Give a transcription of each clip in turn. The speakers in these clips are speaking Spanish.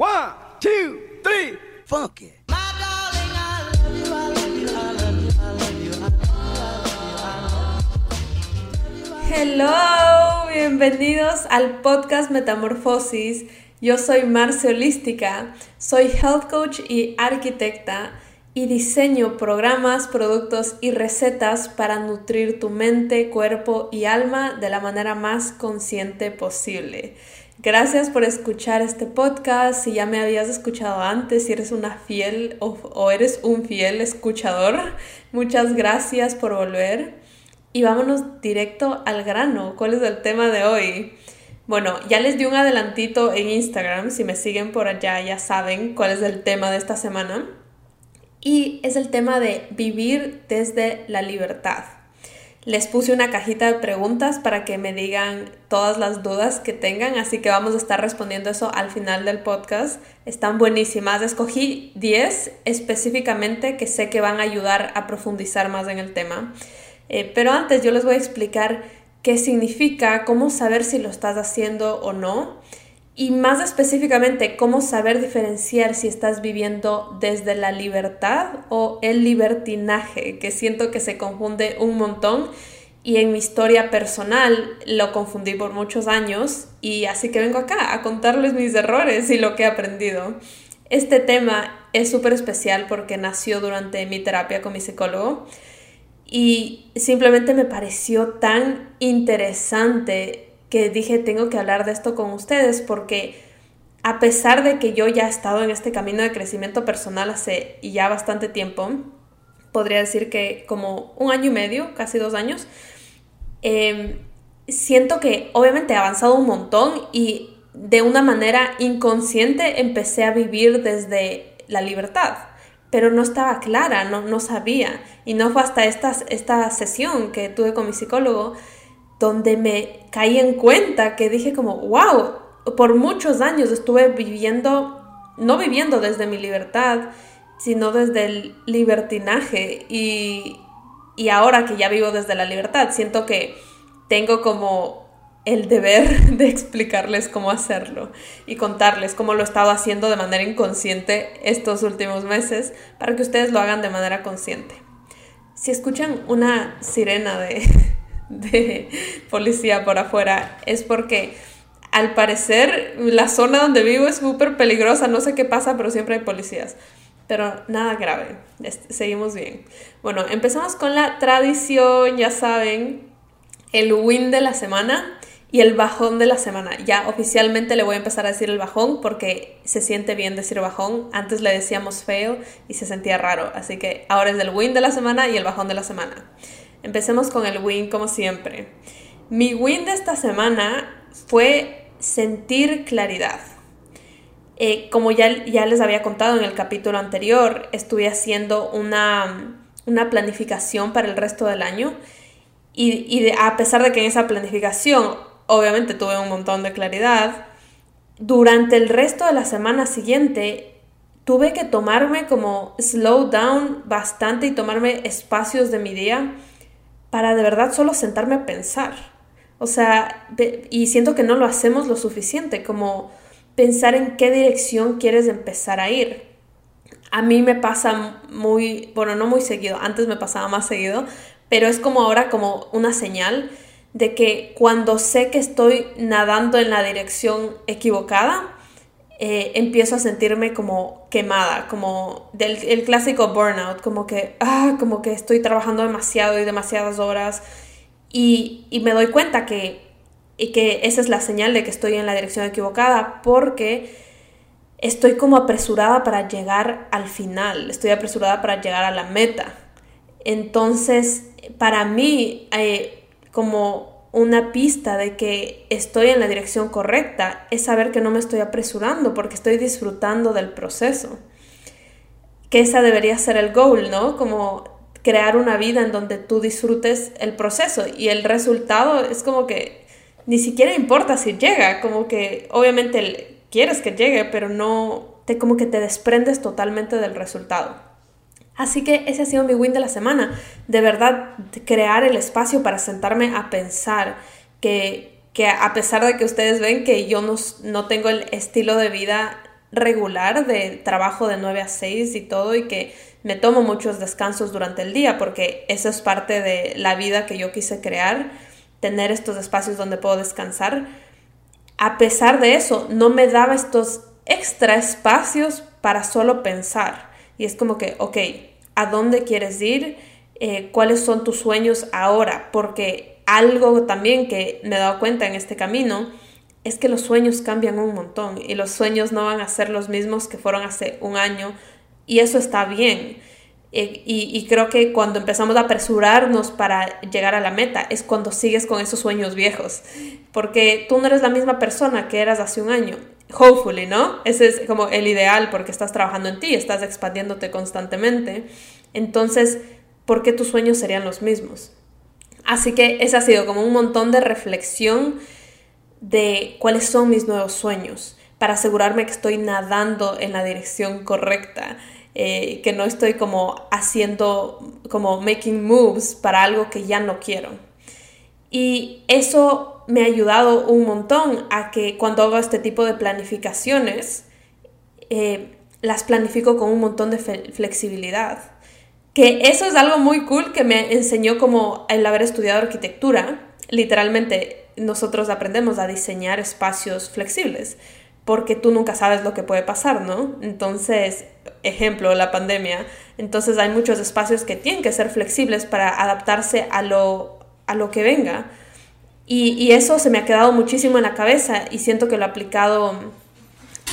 One, two, three, funk it. Hello, bienvenidos al podcast Metamorfosis. Yo soy Marcia Holística, soy health coach y arquitecta y diseño programas, productos y recetas para nutrir tu mente, cuerpo y alma de la manera más consciente posible. Gracias por escuchar este podcast. Si ya me habías escuchado antes, si eres una fiel o, eres un fiel escuchador, muchas gracias por volver. Y vámonos directo al grano. ¿Cuál es el tema de hoy? Bueno, ya les di un adelantito en Instagram. Si me siguen por allá ya saben cuál es el tema de esta semana. Y es el tema de vivir desde la libertad. Les puse una cajita de preguntas para que me digan todas las dudas que tengan, así que vamos a estar respondiendo eso al final del podcast. Están buenísimas. Escogí 10 específicamente que sé que van a ayudar a profundizar más en el tema. Eh, pero antes yo les voy a explicar qué significa, cómo saber si lo estás haciendo o no y más específicamente, cómo saber diferenciar si estás viviendo desde la libertad o el libertinaje, que siento que se confunde un montón y en mi historia personal lo confundí por muchos años y así que vengo acá a contarles mis errores y lo que he aprendido. Este tema es súper especial porque nació durante mi terapia con mi psicólogo y simplemente me pareció tan interesante que dije tengo que hablar de esto con ustedes porque a pesar de que yo ya he estado en este camino de crecimiento personal hace ya bastante tiempo, podría decir que como un año y medio, casi dos años, em, siento que obviamente he avanzado un montón y de una manera inconsciente empecé a vivir desde la libertad, pero no estaba clara, no, no sabía. Y no fue hasta esta, esta sesión que tuve con mi psicólogo donde me caí en cuenta que dije como, wow, por muchos años estuve viviendo, no viviendo desde mi libertad, sino desde el libertinaje y, y ahora que ya vivo desde la libertad, siento que tengo como el deber de explicarles cómo hacerlo y contarles cómo lo he estado haciendo de manera inconsciente estos últimos meses para que ustedes lo hagan de manera consciente. Si escuchan una sirena de, de policía por afuera es porque al parecer la zona donde vivo es súper peligrosa, no sé qué pasa, pero siempre hay policías. Pero nada grave, seguimos bien. Bueno, empezamos con la tradición, ya saben, el win de la semana y el bajón de la semana. Ya oficialmente le voy a empezar a decir el bajón porque se siente bien decir bajón. Antes le decíamos feo y se sentía raro. Así que ahora es el win de la semana y el bajón de la semana. Empecemos con el win como siempre. Mi win de esta semana fue sentir claridad. Eh, como ya, ya les había contado en el capítulo anterior, estuve haciendo una, planificación para el resto del año y, a pesar de que en esa planificación obviamente tuve un montón de claridad, durante el resto de la semana siguiente tuve que tomarme como slow down bastante y tomarme espacios de mi día para de verdad solo sentarme a pensar. O sea, y siento que no lo hacemos lo suficiente, como pensar en qué dirección quieres empezar a ir. A mí me pasa muy, bueno, no muy seguido, antes me pasaba más seguido, pero es como ahora como una señal de que cuando sé que estoy nadando en la dirección equivocada, eh, empiezo a sentirme como quemada, como del el clásico burnout, como que, ah, como que estoy trabajando demasiado y demasiadas horas y, y me doy cuenta que, y que esa es la señal de que estoy en la dirección equivocada porque estoy como apresurada para llegar al final, estoy apresurada para llegar a la meta. Entonces, para mí, eh, como una pista de que estoy en la dirección correcta es saber que no me estoy apresurando porque estoy disfrutando del proceso. Que esa debería ser el goal, ¿no? Como crear una vida en donde tú disfrutes el proceso y el resultado es como que ni siquiera importa si llega, como que obviamente quieres que llegue, pero no te como que te desprendes totalmente del resultado. Así que ese ha sido mi win de la semana. De verdad, crear el espacio para sentarme a pensar que, a pesar de que ustedes ven que yo no, no tengo el estilo de vida regular de trabajo de 9 a 6 y todo y que me tomo muchos descansos durante el día porque eso es parte de la vida que yo quise crear, tener estos espacios donde puedo descansar. A pesar de eso, no me daba estos extra espacios para solo pensar. Y es como que, ok, ¿a dónde quieres ir? Eh, ¿Cuáles son tus sueños ahora? Porque algo también que me he dado cuenta en este camino es que los sueños cambian un montón y los sueños no van a ser los mismos que fueron hace un año y eso está bien. Y, y, creo que cuando empezamos a apresurarnos para llegar a la meta es cuando sigues con esos sueños viejos, porque tú no eres la misma persona que eras hace un año. Hopefully, ¿no? Ese es como el ideal porque estás trabajando en ti, estás expandiéndote constantemente. Entonces, ¿por qué tus sueños serían los mismos? Así que ese ha sido como un montón de reflexión de cuáles son mis nuevos sueños para asegurarme que estoy nadando en la dirección correcta, eh, que no estoy como haciendo, como making moves para algo que ya no quiero. Y eso me ha ayudado un montón a que cuando hago este tipo de planificaciones, eh, las planifico con un montón de flexibilidad. Que eso es algo muy cool que me enseñó como el haber estudiado arquitectura. Literalmente nosotros aprendemos a diseñar espacios flexibles porque tú nunca sabes lo que puede pasar, ¿no? Entonces, ejemplo, la pandemia. Entonces hay muchos espacios que tienen que ser flexibles para adaptarse a lo, a lo que venga. Y, eso se me ha quedado muchísimo en la cabeza y siento que lo he aplicado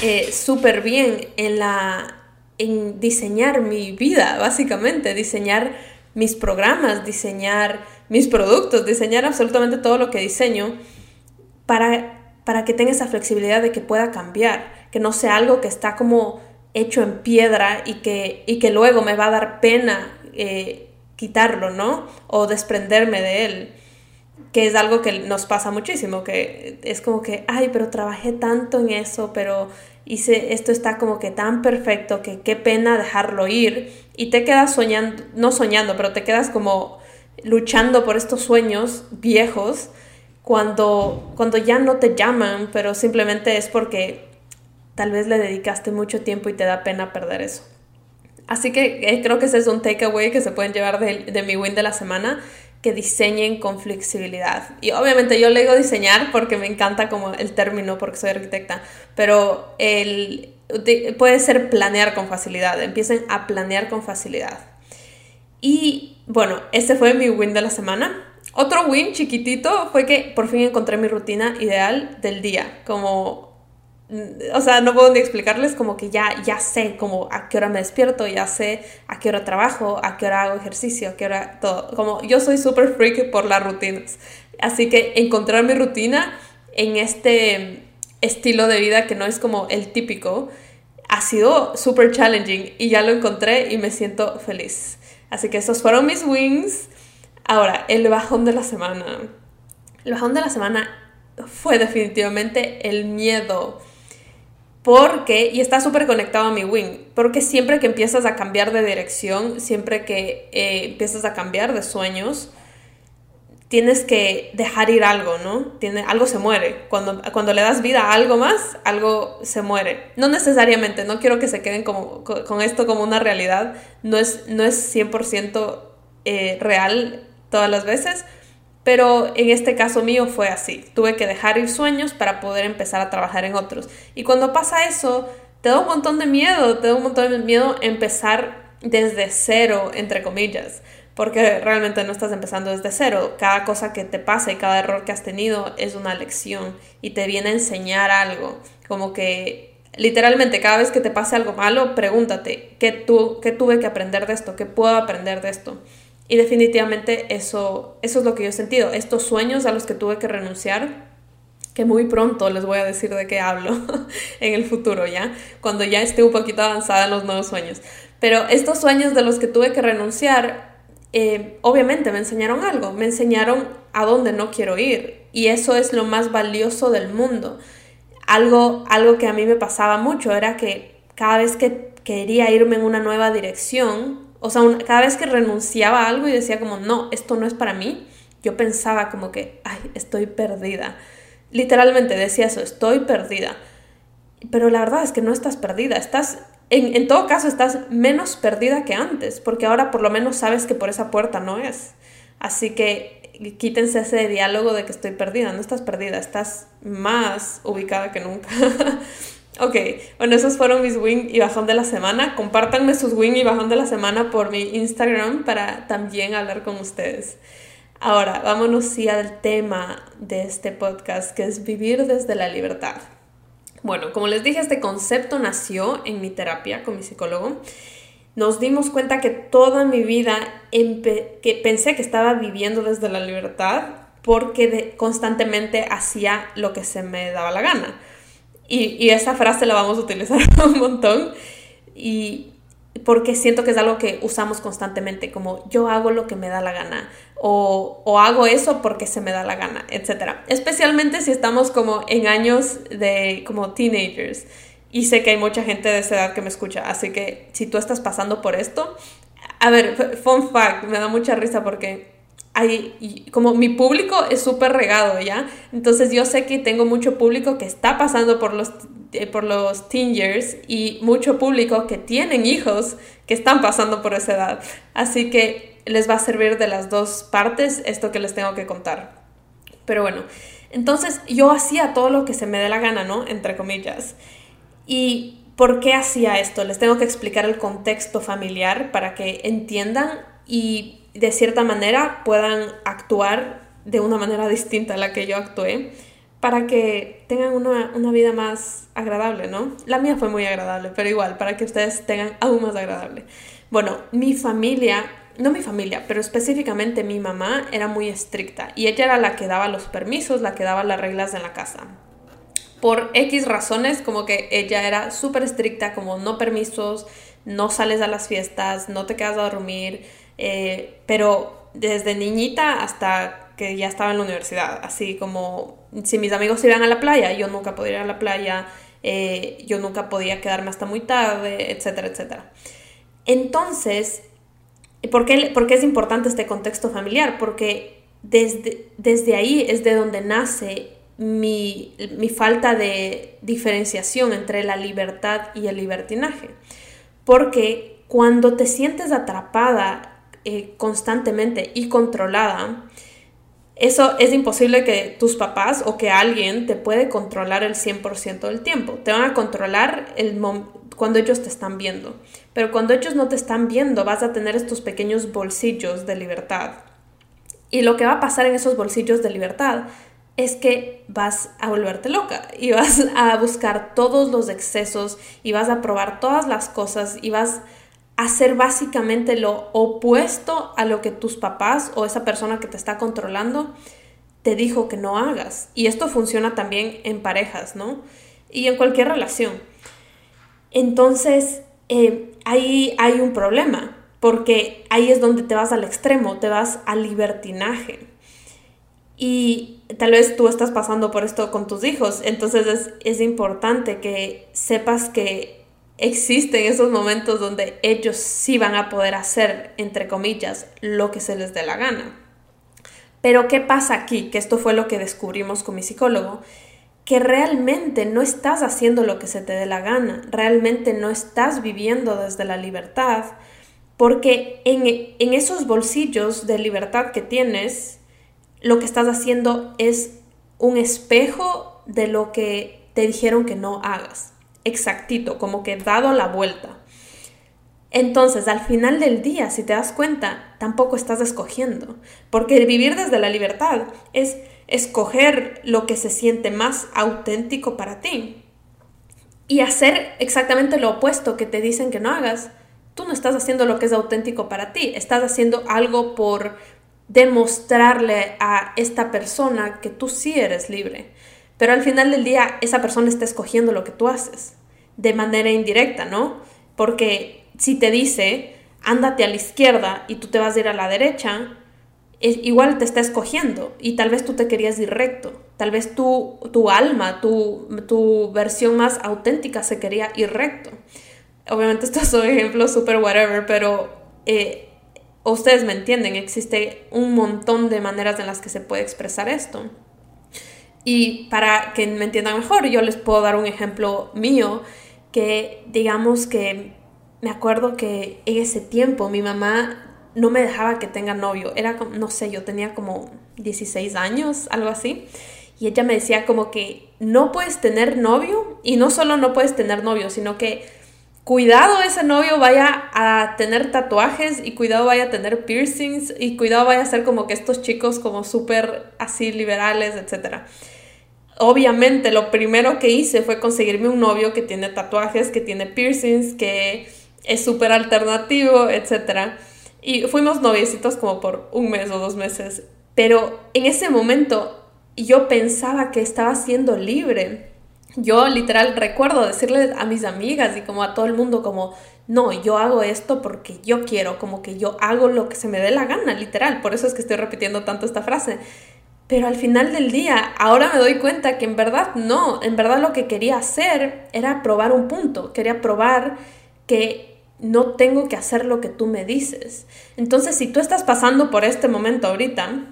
eh, súper bien en, la, en diseñar mi vida, básicamente, diseñar mis programas, diseñar mis productos, diseñar absolutamente todo lo que diseño para, para que tenga esa flexibilidad de que pueda cambiar, que no sea algo que está como hecho en piedra y que, y que luego me va a dar pena eh, quitarlo, ¿no? O desprenderme de él, que es algo que nos pasa muchísimo, que es como que, ay, pero trabajé tanto en eso, pero hice, esto está como que tan perfecto que qué pena dejarlo ir y te quedas soñando, no soñando, pero te quedas como luchando por estos sueños viejos cuando, cuando ya no te llaman, pero simplemente es porque tal vez le dedicaste mucho tiempo y te da pena perder eso. Así que eh, creo que ese es un takeaway que se pueden llevar de, mi win de la semana, que diseñen con flexibilidad. Y obviamente yo le digo diseñar porque me encanta como el término, porque soy arquitecta, pero el, puede ser planear con facilidad, empiecen a planear con facilidad. Y bueno, este fue mi win de la semana. Otro win chiquitito fue que por fin encontré mi rutina ideal del día, como o sea, no puedo ni explicarles como que ya, ya sé como a qué hora me despierto, ya sé a qué hora trabajo, a qué hora hago ejercicio, a qué hora todo. Como yo soy súper freak por las rutinas. Así que encontrar mi rutina en este estilo de vida que no es como el típico, ha sido súper challenging y ya lo encontré y me siento feliz. Así que esos fueron mis wins. Ahora, el bajón de la semana. El bajón de la semana fue definitivamente el miedo. Porque, y está súper conectado a mi win, porque siempre que empiezas a cambiar de dirección, siempre que eh, empiezas a cambiar de sueños, tienes que dejar ir algo, ¿no? Tiene, algo se muere. Cuando, cuando le das vida a algo más, algo se muere. No necesariamente, no quiero que se queden como, con, esto como una realidad. No es, no es 100% eh, real todas las veces, pero en este caso mío fue así. Tuve que dejar ir sueños para poder empezar a trabajar en otros. Y cuando pasa eso, te da un montón de miedo, te da un montón de miedo empezar desde cero, entre comillas porque realmente no estás empezando desde cero. Cada cosa que te pasa y cada error que has tenido es una lección y te viene a enseñar algo. Como que literalmente cada vez que te pase algo malo, pregúntate, ¿qué, tu, qué tuve que aprender de esto? ¿Qué puedo aprender de esto? Y definitivamente eso, eso es lo que yo he sentido. Estos sueños a los que tuve que renunciar, que muy pronto les voy a decir de qué hablo en el futuro, ¿ya? Cuando ya esté un poquito avanzada en los nuevos sueños. Pero estos sueños de los que tuve que renunciar eh, obviamente me enseñaron algo, me enseñaron a dónde no quiero ir y eso es lo más valioso del mundo. Algo, algo que a mí me pasaba mucho era que cada vez que quería irme en una nueva dirección, o sea, cada vez que renunciaba a algo y decía como, no, esto no es para mí, yo pensaba como que, ay, estoy perdida. Literalmente decía eso, estoy perdida. pero la verdad es que no estás perdida, estás, en, en todo caso, estás menos perdida que antes, porque ahora por lo menos sabes que por esa puerta no es. Así que quítense ese diálogo de que estoy perdida, no estás perdida, estás más ubicada que nunca. ok, bueno, esos fueron mis wing y bajón de la semana. Compártanme sus wing y bajón de la semana por mi Instagram para también hablar con ustedes. Ahora, vámonos sí al tema de este podcast, que es vivir desde la libertad. Bueno, como les dije, este concepto nació en mi terapia con mi psicólogo. Nos dimos cuenta que toda mi vida que pensé que estaba viviendo desde la libertad porque constantemente hacía lo que se me daba la gana. Y, y esa frase la vamos a utilizar un montón. Y porque siento que es algo que usamos constantemente, como yo hago lo que me da la gana o, o, hago eso porque se me da la gana, etc. Especialmente si estamos como en años de como teenagers. Y sé que hay mucha gente de esa edad que me escucha, así que si tú estás pasando por esto, a ver, fun fact, me da mucha risa porque hay, como mi público es súper regado, ¿ya? Entonces yo sé que tengo mucho público que está pasando por los, eh, por los teen years y mucho público que tienen hijos que están pasando por esa edad. Así que les va a servir de las dos partes esto que les tengo que contar. Pero bueno, entonces yo hacía todo lo que se me dé la gana, ¿no? Entre comillas. ¿Y por qué hacía esto? Les tengo que explicar el contexto familiar para que entiendan y de cierta manera puedan actuar de una manera distinta a la que yo actué para que tengan una, una, vida más agradable, ¿no? La mía fue muy agradable, pero igual, para que ustedes tengan aún más agradable. Bueno, mi familia, no mi familia, pero específicamente mi mamá era muy estricta y ella era la que daba los permisos, la que daba las reglas en la casa. Por X razones, como que ella era súper estricta, como no permisos, no sales a las fiestas, no te quedas a dormir, eh, pero desde niñita hasta que ya estaba en la universidad, así como si mis amigos iban a la playa, yo nunca podía ir a la playa, eh, yo nunca podía quedarme hasta muy tarde, etcétera, etcétera. Entonces, ¿por qué, ¿por qué, es importante este contexto familiar? Porque desde, desde ahí es de donde nace mi, mi falta de diferenciación entre la libertad y el libertinaje. Porque cuando te sientes atrapada eh, constantemente y controlada, eso es imposible que tus papás o que alguien te puede controlar el 100% del tiempo. Te van a controlar el cuando ellos te están viendo. Pero cuando ellos no te están viendo, vas a tener estos pequeños bolsillos de libertad. Y lo que va a pasar en esos bolsillos de libertad es que vas a volverte loca y vas a buscar todos los excesos y vas a probar todas las cosas y vas hacer básicamente lo opuesto a lo que tus papás o esa persona que te está controlando te dijo que no hagas. Y esto funciona también en parejas, ¿no? Y en cualquier relación. Entonces, eh, ahí hay un problema, porque ahí es donde te vas al extremo, te vas al libertinaje. Y tal vez tú estás pasando por esto con tus hijos, entonces es, es importante que sepas que existen esos momentos donde ellos sí van a poder hacer, entre comillas, lo que se les dé la gana. Pero ¿qué pasa aquí? Que esto fue lo que descubrimos con mi psicólogo, que realmente no estás haciendo lo que se te dé la gana, realmente no estás viviendo desde la libertad, porque en, en esos bolsillos de libertad que tienes, lo que estás haciendo es un espejo de lo que te dijeron que no hagas exactito, como que dado la vuelta. Entonces, al final del día, si te das cuenta, tampoco estás escogiendo, porque vivir desde la libertad es escoger lo que se siente más auténtico para ti y hacer exactamente lo opuesto que te dicen que no hagas. Tú no estás haciendo lo que es auténtico para ti, estás haciendo algo por demostrarle a esta persona que tú sí eres libre. Pero al final del día, esa persona está escogiendo lo que tú haces de manera indirecta, ¿no? Porque si te dice, ándate a la izquierda y tú te vas a ir a la derecha, es, igual te está escogiendo y tal vez tú te querías ir recto, tal vez tu, tu alma, tu, tu versión más auténtica se quería ir recto. Obviamente estos son ejemplos super whatever, pero eh, ustedes me entienden, existe un montón de maneras en las que se puede expresar esto. Y para que me entiendan mejor, yo les puedo dar un ejemplo mío digamos que me acuerdo que en ese tiempo mi mamá no me dejaba que tenga novio. Era como, no sé, yo tenía como 16 años, algo así. Y ella me decía como que no puedes tener novio y no solo no puedes tener novio, sino que cuidado ese novio vaya a tener tatuajes y cuidado vaya a tener piercings y cuidado vaya a ser como que estos chicos como súper así liberales, etc. Obviamente lo primero que hice fue conseguirme un novio que tiene tatuajes, que tiene piercings, que es súper alternativo, etc. Y fuimos noviecitos como por un mes o dos meses. Pero en ese momento yo pensaba que estaba siendo libre yo literal recuerdo decirle a mis amigas y como a todo el mundo como, no, yo hago esto porque yo quiero, como que yo hago lo que se me dé la gana, literal. Por eso es que estoy repitiendo tanto esta frase. Pero al final del día, ahora me doy cuenta que en verdad no, en verdad lo que quería hacer era probar un punto, quería probar que no tengo que hacer lo que tú me dices. Entonces, si tú estás pasando por este momento ahorita,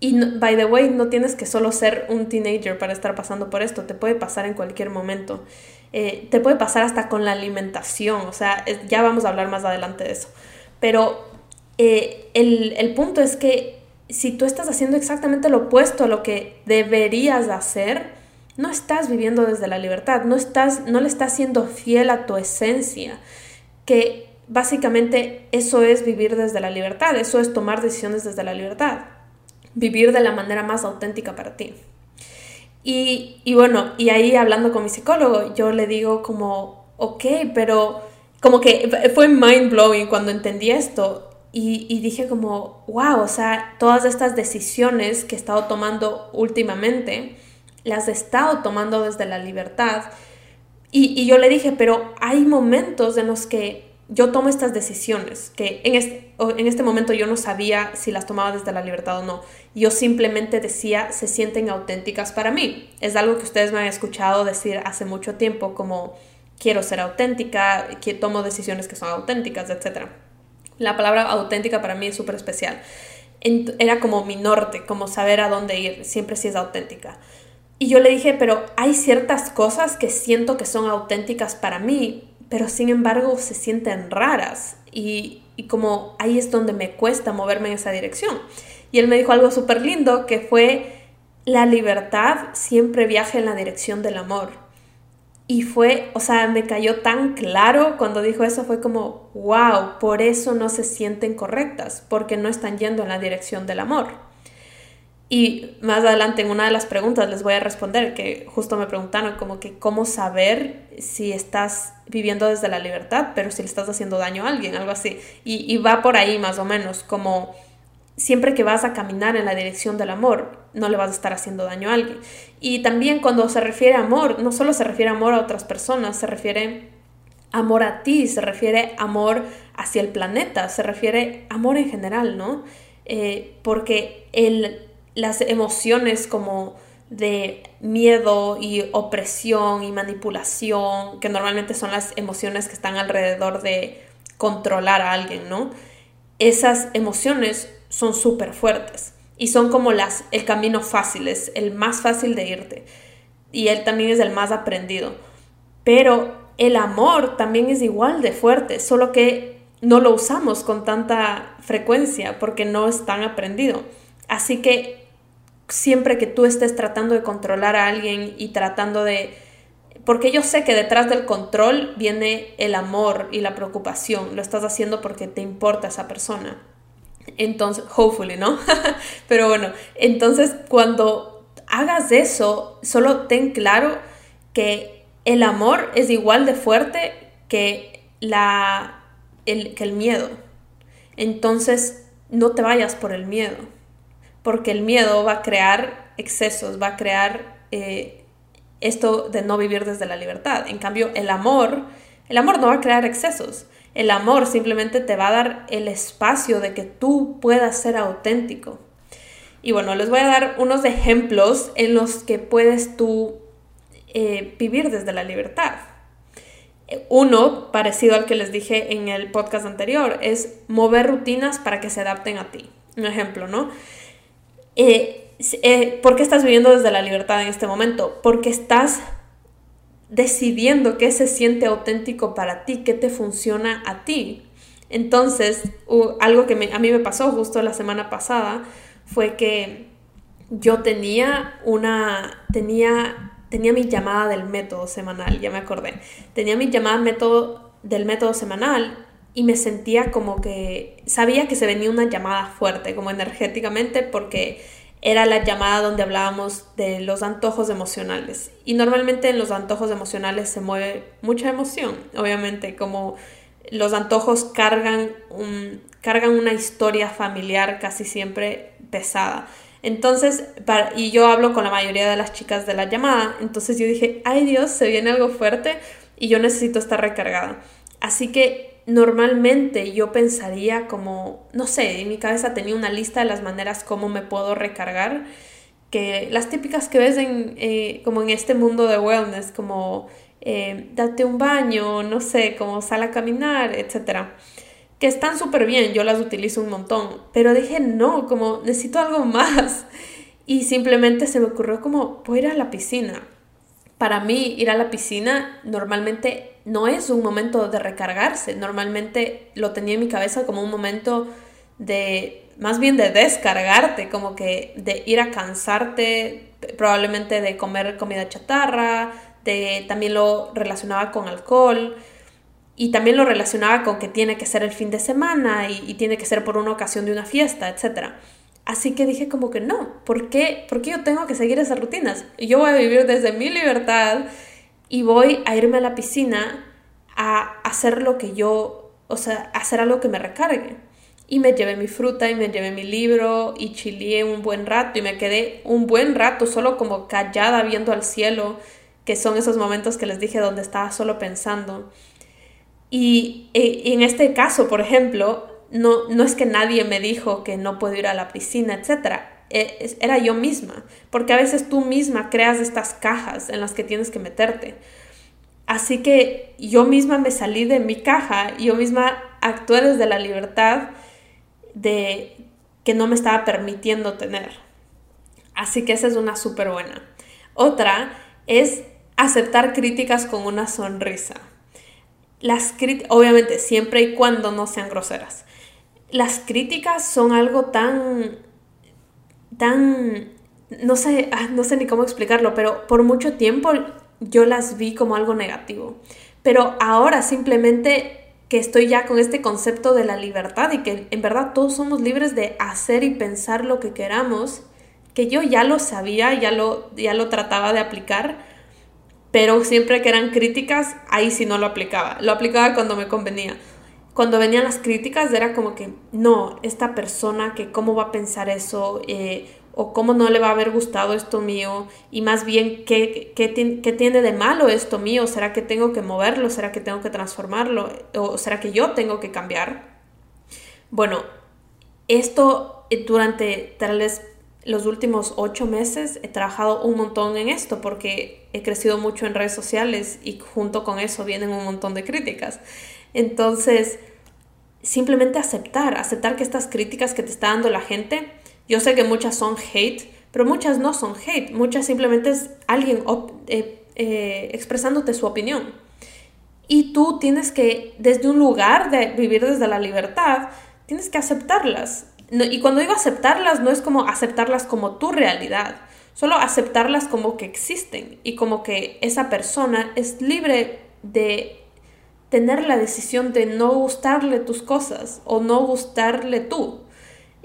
y, by the way, no tienes que solo ser un teenager para estar pasando por esto, te puede pasar en cualquier momento. Eh, te puede pasar hasta con la alimentación, o sea, ya vamos a hablar más adelante de eso. Pero eh, el, el punto es que si tú estás haciendo exactamente lo opuesto a lo que deberías hacer, no estás viviendo desde la libertad, no, estás, no le estás siendo fiel a tu esencia, que básicamente eso es vivir desde la libertad, eso es tomar decisiones desde la libertad vivir de la manera más auténtica para ti. Y, y, bueno, y ahí hablando con mi psicólogo, yo le digo como, ok, pero como que fue mind blowing cuando entendí esto y, y, dije como, wow, o sea, todas estas decisiones que he estado tomando últimamente, las he estado tomando desde la libertad. Y, y yo le dije, pero hay momentos en los que yo tomo estas decisiones, que en este, en este momento yo no sabía si las tomaba desde la libertad o no. Yo simplemente decía, se sienten auténticas para mí. Es algo que ustedes me han escuchado decir hace mucho tiempo, como quiero ser auténtica, que tomo decisiones que son auténticas, etc. La palabra auténtica para mí es súper especial. Era como mi norte, como saber a dónde ir, siempre si es auténtica. Y yo le dije, pero hay ciertas cosas que siento que son auténticas para mí, pero sin embargo se sienten raras y, como ahí es donde me cuesta moverme en esa dirección. Y él me dijo algo súper lindo que fue, la libertad siempre viaja en la dirección del amor. Y fue, o sea, me cayó tan claro cuando dijo eso, fue como, wow, por eso no se sienten correctas, porque no están yendo en la dirección del amor. Y más adelante en una de las preguntas les voy a responder, que justo me preguntaron como que cómo saber si estás viviendo desde la libertad, pero si le estás haciendo daño a alguien, algo así. Y, y va por ahí más o menos, como siempre que vas a caminar en la dirección del amor, no le vas a estar haciendo daño a alguien. Y también cuando se refiere a amor, no solo se refiere a amor a otras personas, se refiere amor a ti, se refiere amor hacia el planeta, se refiere amor en general, ¿no? Eh, porque el las emociones como de miedo y opresión y manipulación, que normalmente son las emociones que están alrededor de controlar a alguien, ¿no? Esas emociones son súper fuertes y son como las, el camino fácil, es el más fácil de irte y él también es el más aprendido. Pero el amor también es igual de fuerte, solo que no lo usamos con tanta frecuencia porque no es tan aprendido. Así que siempre que tú estés tratando de controlar a alguien y tratando de... Porque yo sé que detrás del control viene el amor y la preocupación. Lo estás haciendo porque te importa esa persona. Entonces, hopefully, ¿no? Pero bueno, entonces cuando hagas eso, solo ten claro que el amor es igual de fuerte que, la, el, que el miedo. Entonces, no te vayas por el miedo porque el miedo va a crear excesos, va a crear eh, esto de no vivir desde la libertad. En cambio, el amor, el amor no va a crear excesos. El amor simplemente te va a dar el espacio de que tú puedas ser auténtico. Y bueno, les voy a dar unos ejemplos en los que puedes tú eh, vivir desde la libertad. Uno, parecido al que les dije en el podcast anterior, es mover rutinas para que se adapten a ti. Un ejemplo, ¿no? Eh, eh, ¿por qué estás viviendo desde la libertad en este momento? Porque estás decidiendo qué se siente auténtico para ti, qué te funciona a ti. Entonces, algo que a mí me pasó justo la semana pasada fue que yo tenía una, tenía, tenía mi llamada del método semanal, ya me acordé. Tenía mi llamada método, del método semanal y me sentía como que sabía que se venía una llamada fuerte, como energéticamente, porque era la llamada donde hablábamos de los antojos emocionales. Y normalmente en los antojos emocionales se mueve mucha emoción, obviamente, como los antojos cargan, un, cargan una historia familiar casi siempre pesada. Entonces, y yo hablo con la mayoría de las chicas de la llamada, entonces yo dije, ay Dios, se viene algo fuerte y yo necesito estar recargada. Así que normalmente yo pensaría como, no sé, en mi cabeza tenía una lista de las maneras como me puedo recargar, que las típicas que ves en, eh, como en este mundo de wellness, como eh, date un baño, no sé, como sal a caminar, etc. Que están súper bien, yo las utilizo un montón, pero dije, no, como necesito algo más. Y simplemente se me ocurrió como, voy a ir a la piscina. Para mí, ir a la piscina normalmente no es un momento de recargarse, normalmente lo tenía en mi cabeza como un momento de, más bien de descargarte, como que de ir a cansarte, probablemente de comer comida chatarra, también lo relacionaba con alcohol y también lo relacionaba con que tiene que ser el fin de semana y, tiene que ser por una ocasión de una fiesta, etc. Así que dije como que no, ¿por qué, ¿por qué yo tengo que seguir esas rutinas? Yo voy a vivir desde mi libertad y voy a irme a la piscina a hacer lo que yo, o sea, hacer algo que me recargue. Y me llevé mi fruta y me llevé mi libro y chileé un buen rato y me quedé un buen rato solo como callada viendo al cielo que son esos momentos que les dije donde estaba solo pensando. Y, e, en este caso, por ejemplo, no, no es que nadie me dijo que no puedo ir a la piscina, etc. E, era yo misma, porque a veces tú misma creas estas cajas en las que tienes que meterte. Así que yo misma me salí de mi caja, yo misma actué desde la libertad de que no me estaba permitiendo tener. Así que esa es una súper buena. Otra es aceptar críticas con una sonrisa. Las obviamente, siempre y cuando no sean groseras. Las críticas son algo tan, tan, no sé, ah, no sé ni cómo explicarlo, pero por mucho tiempo yo las vi como algo negativo. Pero ahora simplemente que estoy ya con este concepto de la libertad y que en verdad todos somos libres de hacer y pensar lo que queramos, que yo ya lo sabía, ya lo, ya lo trataba de aplicar, pero siempre que eran críticas, ahí sí no lo aplicaba. Lo aplicaba cuando me convenía. Cuando venían las críticas era como que, no, esta persona, que cómo va a pensar eso, eh, o cómo no le va a haber gustado esto mío, y más bien, ¿qué, qué, tiene de malo esto mío? ¿Será que tengo que moverlo? ¿Será que tengo que transformarlo? ¿O será que yo tengo que cambiar? Bueno, esto eh, durante tal vez los últimos ocho meses he trabajado un montón en esto porque he crecido mucho en redes sociales y junto con eso vienen un montón de críticas. Entonces, simplemente aceptar, aceptar que estas críticas que te está dando la gente, yo sé que muchas son hate, pero muchas no son hate, muchas simplemente es alguien eh, eh, expresándote su opinión. Y tú tienes que, desde un lugar de vivir desde la libertad, tienes que aceptarlas y cuando digo aceptarlas, no es como aceptarlas como tu realidad, solo aceptarlas como que existen y como que esa persona es libre de tener la decisión de no gustarle tus cosas o no gustarle tú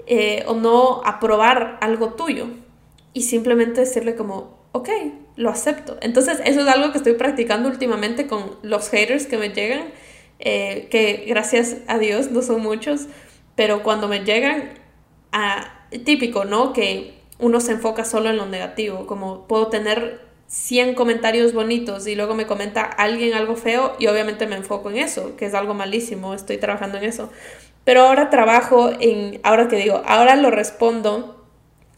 eh, o no aprobar algo tuyo y simplemente decirle como, ok, lo acepto. Entonces eso es algo que estoy practicando últimamente con los haters que me llegan, eh, que gracias a Dios no son muchos pero cuando me llegan a típico, ¿no? Que uno se enfoca solo en lo negativo, como puedo tener 100 comentarios bonitos y luego me comenta alguien algo feo y obviamente me enfoco en eso, que es algo malísimo, estoy trabajando en eso. Pero ahora trabajo en, ahora que digo, ahora lo respondo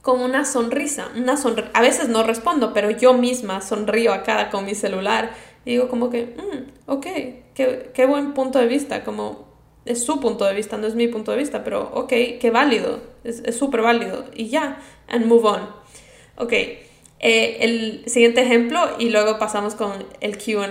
con una sonrisa, una a veces no respondo, pero yo misma sonrío a cada con mi celular y digo como que, mm, ok, qué, qué buen punto de vista, como es su punto de vista, no es mi punto de vista, pero ok, qué válido, es súper válido y ya, and move on. Ok, eh, el siguiente ejemplo y luego pasamos con el QA.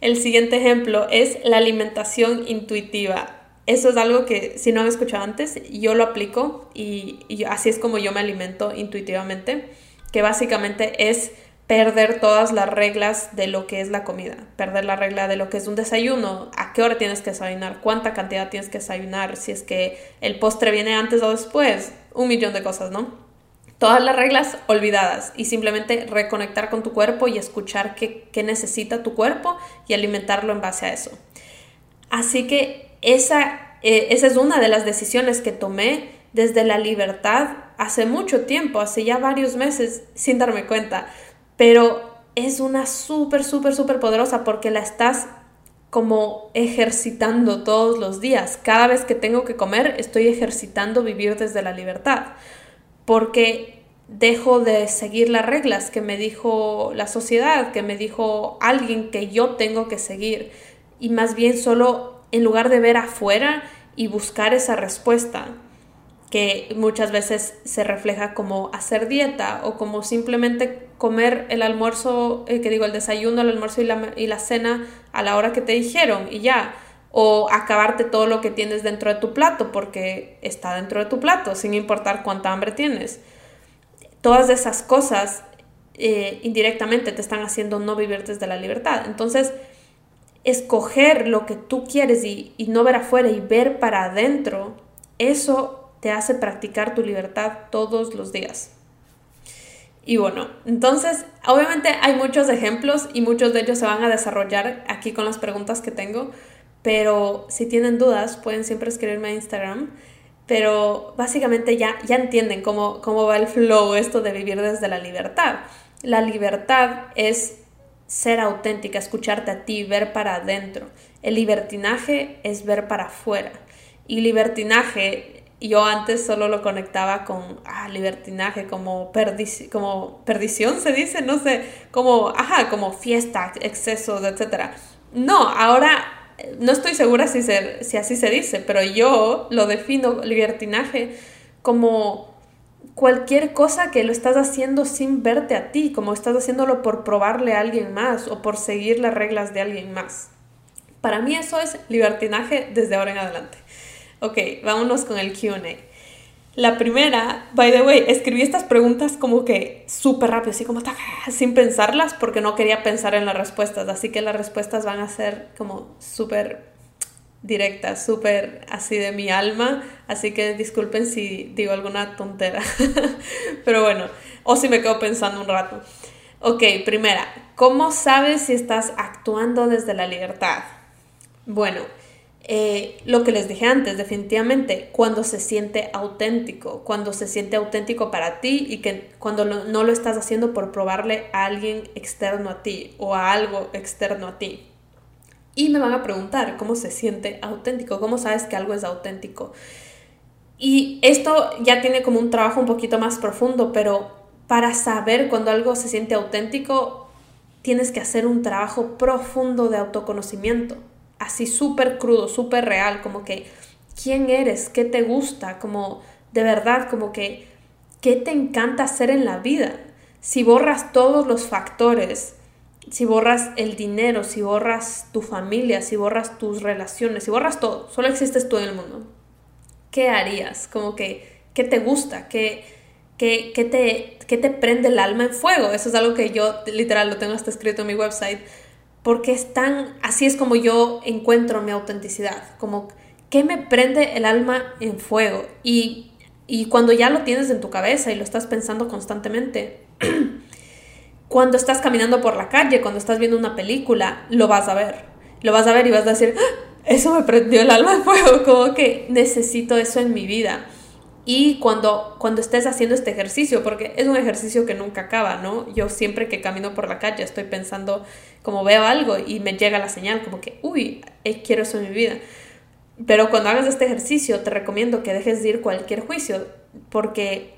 El siguiente ejemplo es la alimentación intuitiva. Eso es algo que si no han escuchado antes, yo lo aplico y, y así es como yo me alimento intuitivamente, que básicamente es perder todas las reglas de lo que es la comida, perder la regla de lo que es un desayuno, a qué hora tienes que desayunar, cuánta cantidad tienes que desayunar, si es que el postre viene antes o después, un millón de cosas, ¿no? Todas las reglas olvidadas y simplemente reconectar con tu cuerpo y escuchar qué, necesita tu cuerpo y alimentarlo en base a eso. Así que esa, eh, esa es una de las decisiones que tomé desde la libertad hace mucho tiempo, hace ya varios meses, sin darme cuenta pero es una súper, súper, súper poderosa porque la estás como ejercitando todos los días. Cada vez que tengo que comer, estoy ejercitando vivir desde la libertad. Porque dejo de seguir las reglas que me dijo la sociedad, que me dijo alguien que yo tengo que seguir. Y más bien solo en lugar de ver afuera y buscar esa respuesta, que muchas veces se refleja como hacer dieta o como simplemente comer el almuerzo, eh, que digo, el desayuno, el almuerzo y la, y la cena a la hora que te dijeron y ya. O acabarte todo lo que tienes dentro de tu plato porque está dentro de tu plato, sin importar cuánta hambre tienes. Todas esas cosas eh, indirectamente te están haciendo no vivir desde la libertad. Entonces, escoger lo que tú quieres y, y no ver afuera y ver para adentro, eso te hace practicar tu libertad todos los días. Y bueno, entonces, obviamente hay muchos ejemplos y muchos de ellos se van a desarrollar aquí con las preguntas que tengo, pero si tienen dudas pueden siempre escribirme a Instagram. Pero básicamente ya, ya entienden cómo, cómo va el flow esto de vivir desde la libertad. La libertad es ser auténtica, escucharte a ti, ver para adentro. El libertinaje es ver para afuera. Y libertinaje yo antes solo lo conectaba con ah, libertinaje, como, como perdición se dice, no sé, como, ajá, como fiesta, excesos, etc. No, ahora no estoy segura si, si así se dice, pero yo lo defino libertinaje como cualquier cosa que lo estás haciendo sin verte a ti, como estás haciéndolo por probarle a alguien más o por seguir las reglas de alguien más. Para mí eso es libertinaje desde ahora en adelante. Ok, vámonos con el QA. La primera, by the way, escribí estas preguntas como que súper rápido, así como sin pensarlas, porque no quería pensar en las respuestas. Así que las respuestas van a ser como súper directas, súper así de mi alma. Así que disculpen si digo alguna tontera. Pero bueno, o si me quedo pensando un rato. Ok, primera, ¿cómo sabes si estás actuando desde la libertad? Bueno, eh, lo que les dije antes, definitivamente, cuando se siente auténtico, cuando se siente auténtico para ti y que cuando no lo estás haciendo por probarle a alguien externo a ti o a algo externo a ti. Y me van a preguntar cómo se siente auténtico, cómo sabes que algo es auténtico. Y esto ya tiene como un trabajo un poquito más profundo, pero para saber cuando algo se siente auténtico, tienes que hacer un trabajo profundo de autoconocimiento así súper crudo, súper real, como que quién eres, qué te gusta, como de verdad, como que qué te encanta hacer en la vida. Si borras todos los factores, si borras el dinero, si borras tu familia, si borras tus relaciones, si borras todo, solo existes tú en el mundo, ¿qué harías? Como que, ¿qué te gusta? ¿Qué, qué, qué te, qué te prende el alma en fuego? Eso es algo que yo literal lo tengo hasta escrito en mi website porque es tan, así es como yo encuentro mi autenticidad, como qué me prende el alma en fuego y, y cuando ya lo tienes en tu cabeza y lo estás pensando constantemente, cuando estás caminando por la calle, cuando estás viendo una película, lo vas a ver, lo vas a ver y vas a decir, ¡Ah! eso me prendió el alma en fuego, como que necesito eso en mi vida. Y cuando, cuando estés haciendo este ejercicio, porque es un ejercicio que nunca acaba, ¿no? Yo siempre que camino por la calle estoy pensando, como veo algo y me llega la señal, como que, uy, eh, quiero eso en mi vida. Pero cuando hagas este ejercicio, te recomiendo que dejes de ir cualquier juicio, porque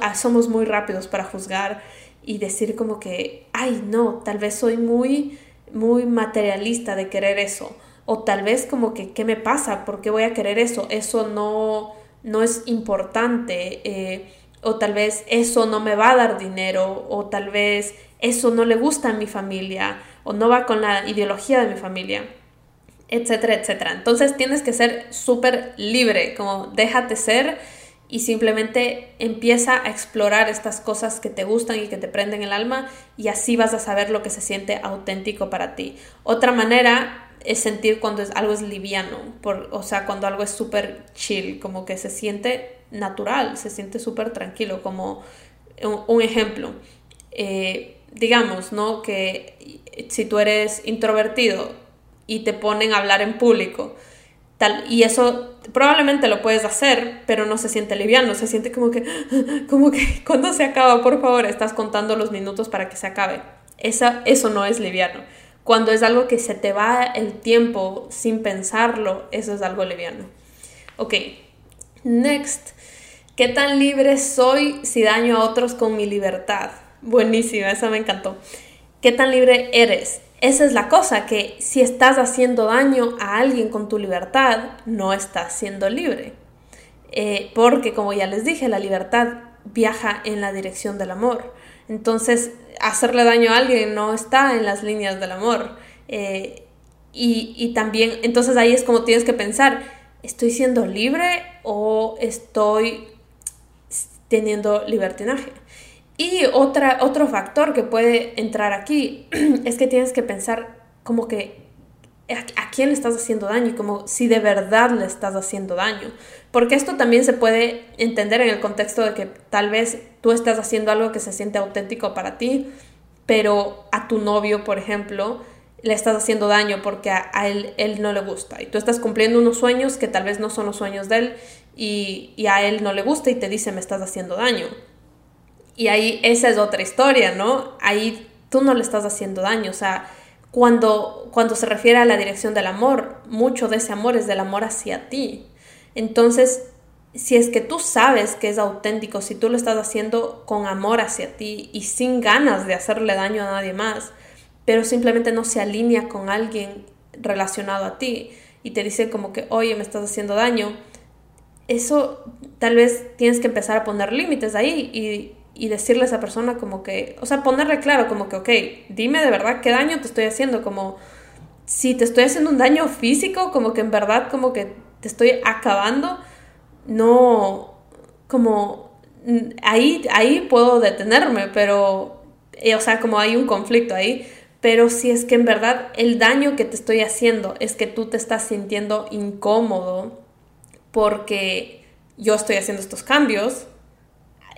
ah, somos muy rápidos para juzgar y decir como que, ay, no, tal vez soy muy, muy materialista de querer eso. O tal vez como que, ¿qué me pasa? ¿Por qué voy a querer eso? Eso no no es importante. Eh, o tal vez eso no me va a dar dinero, o tal vez eso no le gusta a mi familia, o no va con la ideología de mi familia, etcétera, etcétera. Entonces tienes que ser súper libre, como déjate ser y simplemente empieza a explorar estas cosas que te gustan y que te prenden el alma y así vas a saber lo que se siente auténtico para ti. Otra manera es sentir cuando es, algo es liviano, por, o sea, cuando algo es súper chill, como que se siente natural, se siente súper tranquilo, como un, ejemplo. Eh, digamos, ¿no? Que si tú eres introvertido y te ponen a hablar en público, tal, y eso probablemente lo puedes hacer, pero no se siente liviano, se siente como que, como que, cuando se acaba, por favor, estás contando los minutos para que se acabe. Esa, eso no es liviano. Cuando es algo que se te va el tiempo sin pensarlo, eso es algo liviano. Ok, next. ¿Qué tan libre soy si daño a otros con mi libertad? Buenísima, esa me encantó. ¿Qué tan libre eres? Esa es la cosa, que si estás haciendo daño a alguien con tu libertad, no estás siendo libre. Eh, porque, como ya les dije, la libertad viaja en la dirección del amor. Entonces, hacerle daño a alguien no está en las líneas del amor. Eh, y, y también, entonces ahí es como tienes que pensar, ¿estoy siendo libre o estoy teniendo libertinaje? Y otra, otro factor que puede entrar aquí es que tienes que pensar como que a, quién le estás haciendo daño y como si de verdad le estás haciendo daño. Porque esto también se puede entender en el contexto de que tal vez tú estás haciendo algo que se siente auténtico para ti, pero a tu novio, por ejemplo, le estás haciendo daño porque a, él, él, no le gusta. Y tú estás cumpliendo unos sueños que tal vez no son los sueños de él y, y a él no le gusta y te dice me estás haciendo daño. Y ahí esa es otra historia, ¿no? Ahí tú no le estás haciendo daño, o sea, cuando, cuando se refiere a la dirección del amor, mucho de ese amor es del amor hacia ti. Entonces, si es que tú sabes que es auténtico, si tú lo estás haciendo con amor hacia ti y sin ganas de hacerle daño a nadie más, pero simplemente no se alinea con alguien relacionado a ti y te dice como que, oye, me estás haciendo daño, eso tal vez tienes que empezar a poner límites ahí y y decirle a esa persona como que, o sea, ponerle claro como que, ok, dime de verdad qué daño te estoy haciendo, como si te estoy haciendo un daño físico, como que en verdad como que te estoy acabando, no, como ahí, ahí puedo detenerme, pero, eh, o sea, como hay un conflicto ahí, pero si es que en verdad el daño que te estoy haciendo es que tú te estás sintiendo incómodo porque yo estoy haciendo estos cambios,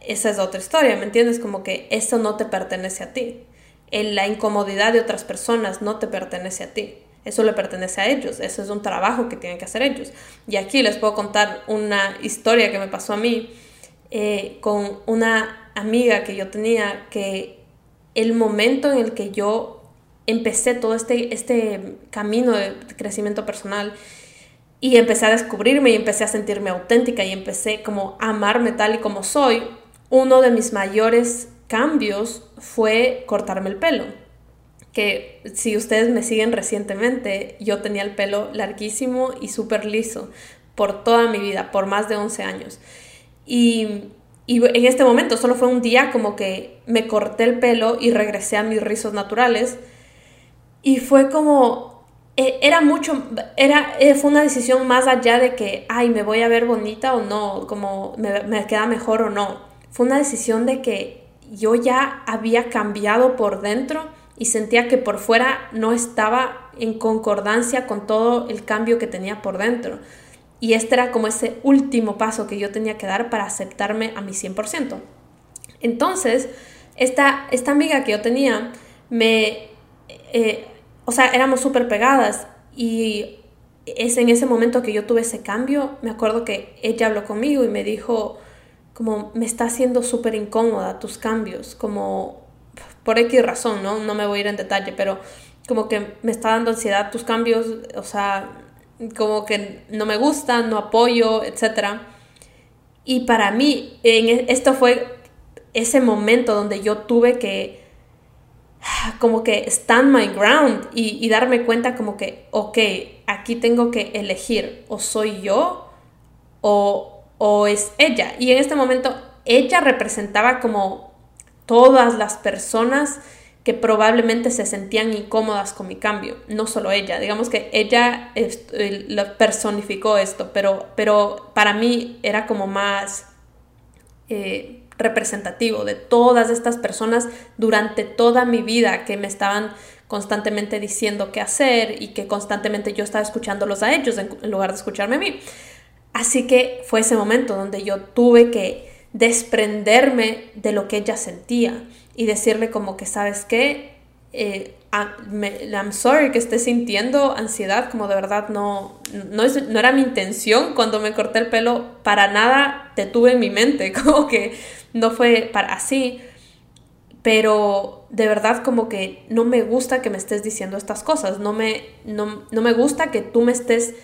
esa es otra historia, ¿me entiendes? Como que eso no te pertenece a ti. la incomodidad de otras personas no te pertenece a ti. Eso le pertenece a ellos. Eso es un trabajo que tienen que hacer ellos. Y aquí les puedo contar una historia que me pasó a mí eh, con una amiga que yo tenía que el momento en el que yo empecé todo este, este camino de crecimiento personal y empecé a descubrirme y empecé a sentirme auténtica y empecé como a amarme tal y como soy, uno de mis mayores cambios fue cortarme el pelo. Que si ustedes me siguen recientemente, yo tenía el pelo larguísimo y súper liso por toda mi vida, por más de 11 años. Y, en este momento solo fue un día como que me corté el pelo y regresé a mis rizos naturales. Y fue como, e, era mucho, era, eh, fue una decisión más allá de que, ay, me voy a ver bonita o no, como me, me queda mejor o no fue una decisión de que yo ya había cambiado por dentro y sentía que por fuera no estaba en concordancia con todo el cambio que tenía por dentro. Y este era como ese último paso que yo tenía que dar para aceptarme a mi 100%. Entonces, esta, esta amiga que yo tenía, me, eh, o sea, éramos súper pegadas y es en ese momento que yo tuve ese cambio, me acuerdo que ella habló conmigo y me dijo, como me está haciendo súper incómoda tus cambios, como por X razón, ¿no? No me voy a ir en detalle, pero como que me está dando ansiedad tus cambios, o sea, como que no me gustan, no apoyo, etc. Y para mí, en e, esto fue ese momento donde yo tuve que como que stand my ground y, y darme cuenta como que, ok, aquí tengo que elegir, o soy yo o o es ella. Y en este momento ella representaba como todas las personas que probablemente se sentían incómodas con mi cambio, no solo ella, digamos que ella lo personificó esto, pero, pero para mí era como más eh, representativo de todas estas personas durante toda mi vida que me estaban constantemente diciendo qué hacer y que constantemente yo estaba escuchándolos a ellos en lugar de escucharme a mí. Así que fue ese momento donde yo tuve que desprenderme de lo que ella sentía y decirle como que, ¿sabes qué? Eh, I'm sorry que esté sintiendo ansiedad, como de verdad no, no, no era mi intención cuando me corté el pelo, para nada te tuve en mi mente, como que no fue para así, pero de verdad como que no me gusta que me estés diciendo estas cosas, no me, no, no me gusta que tú me estés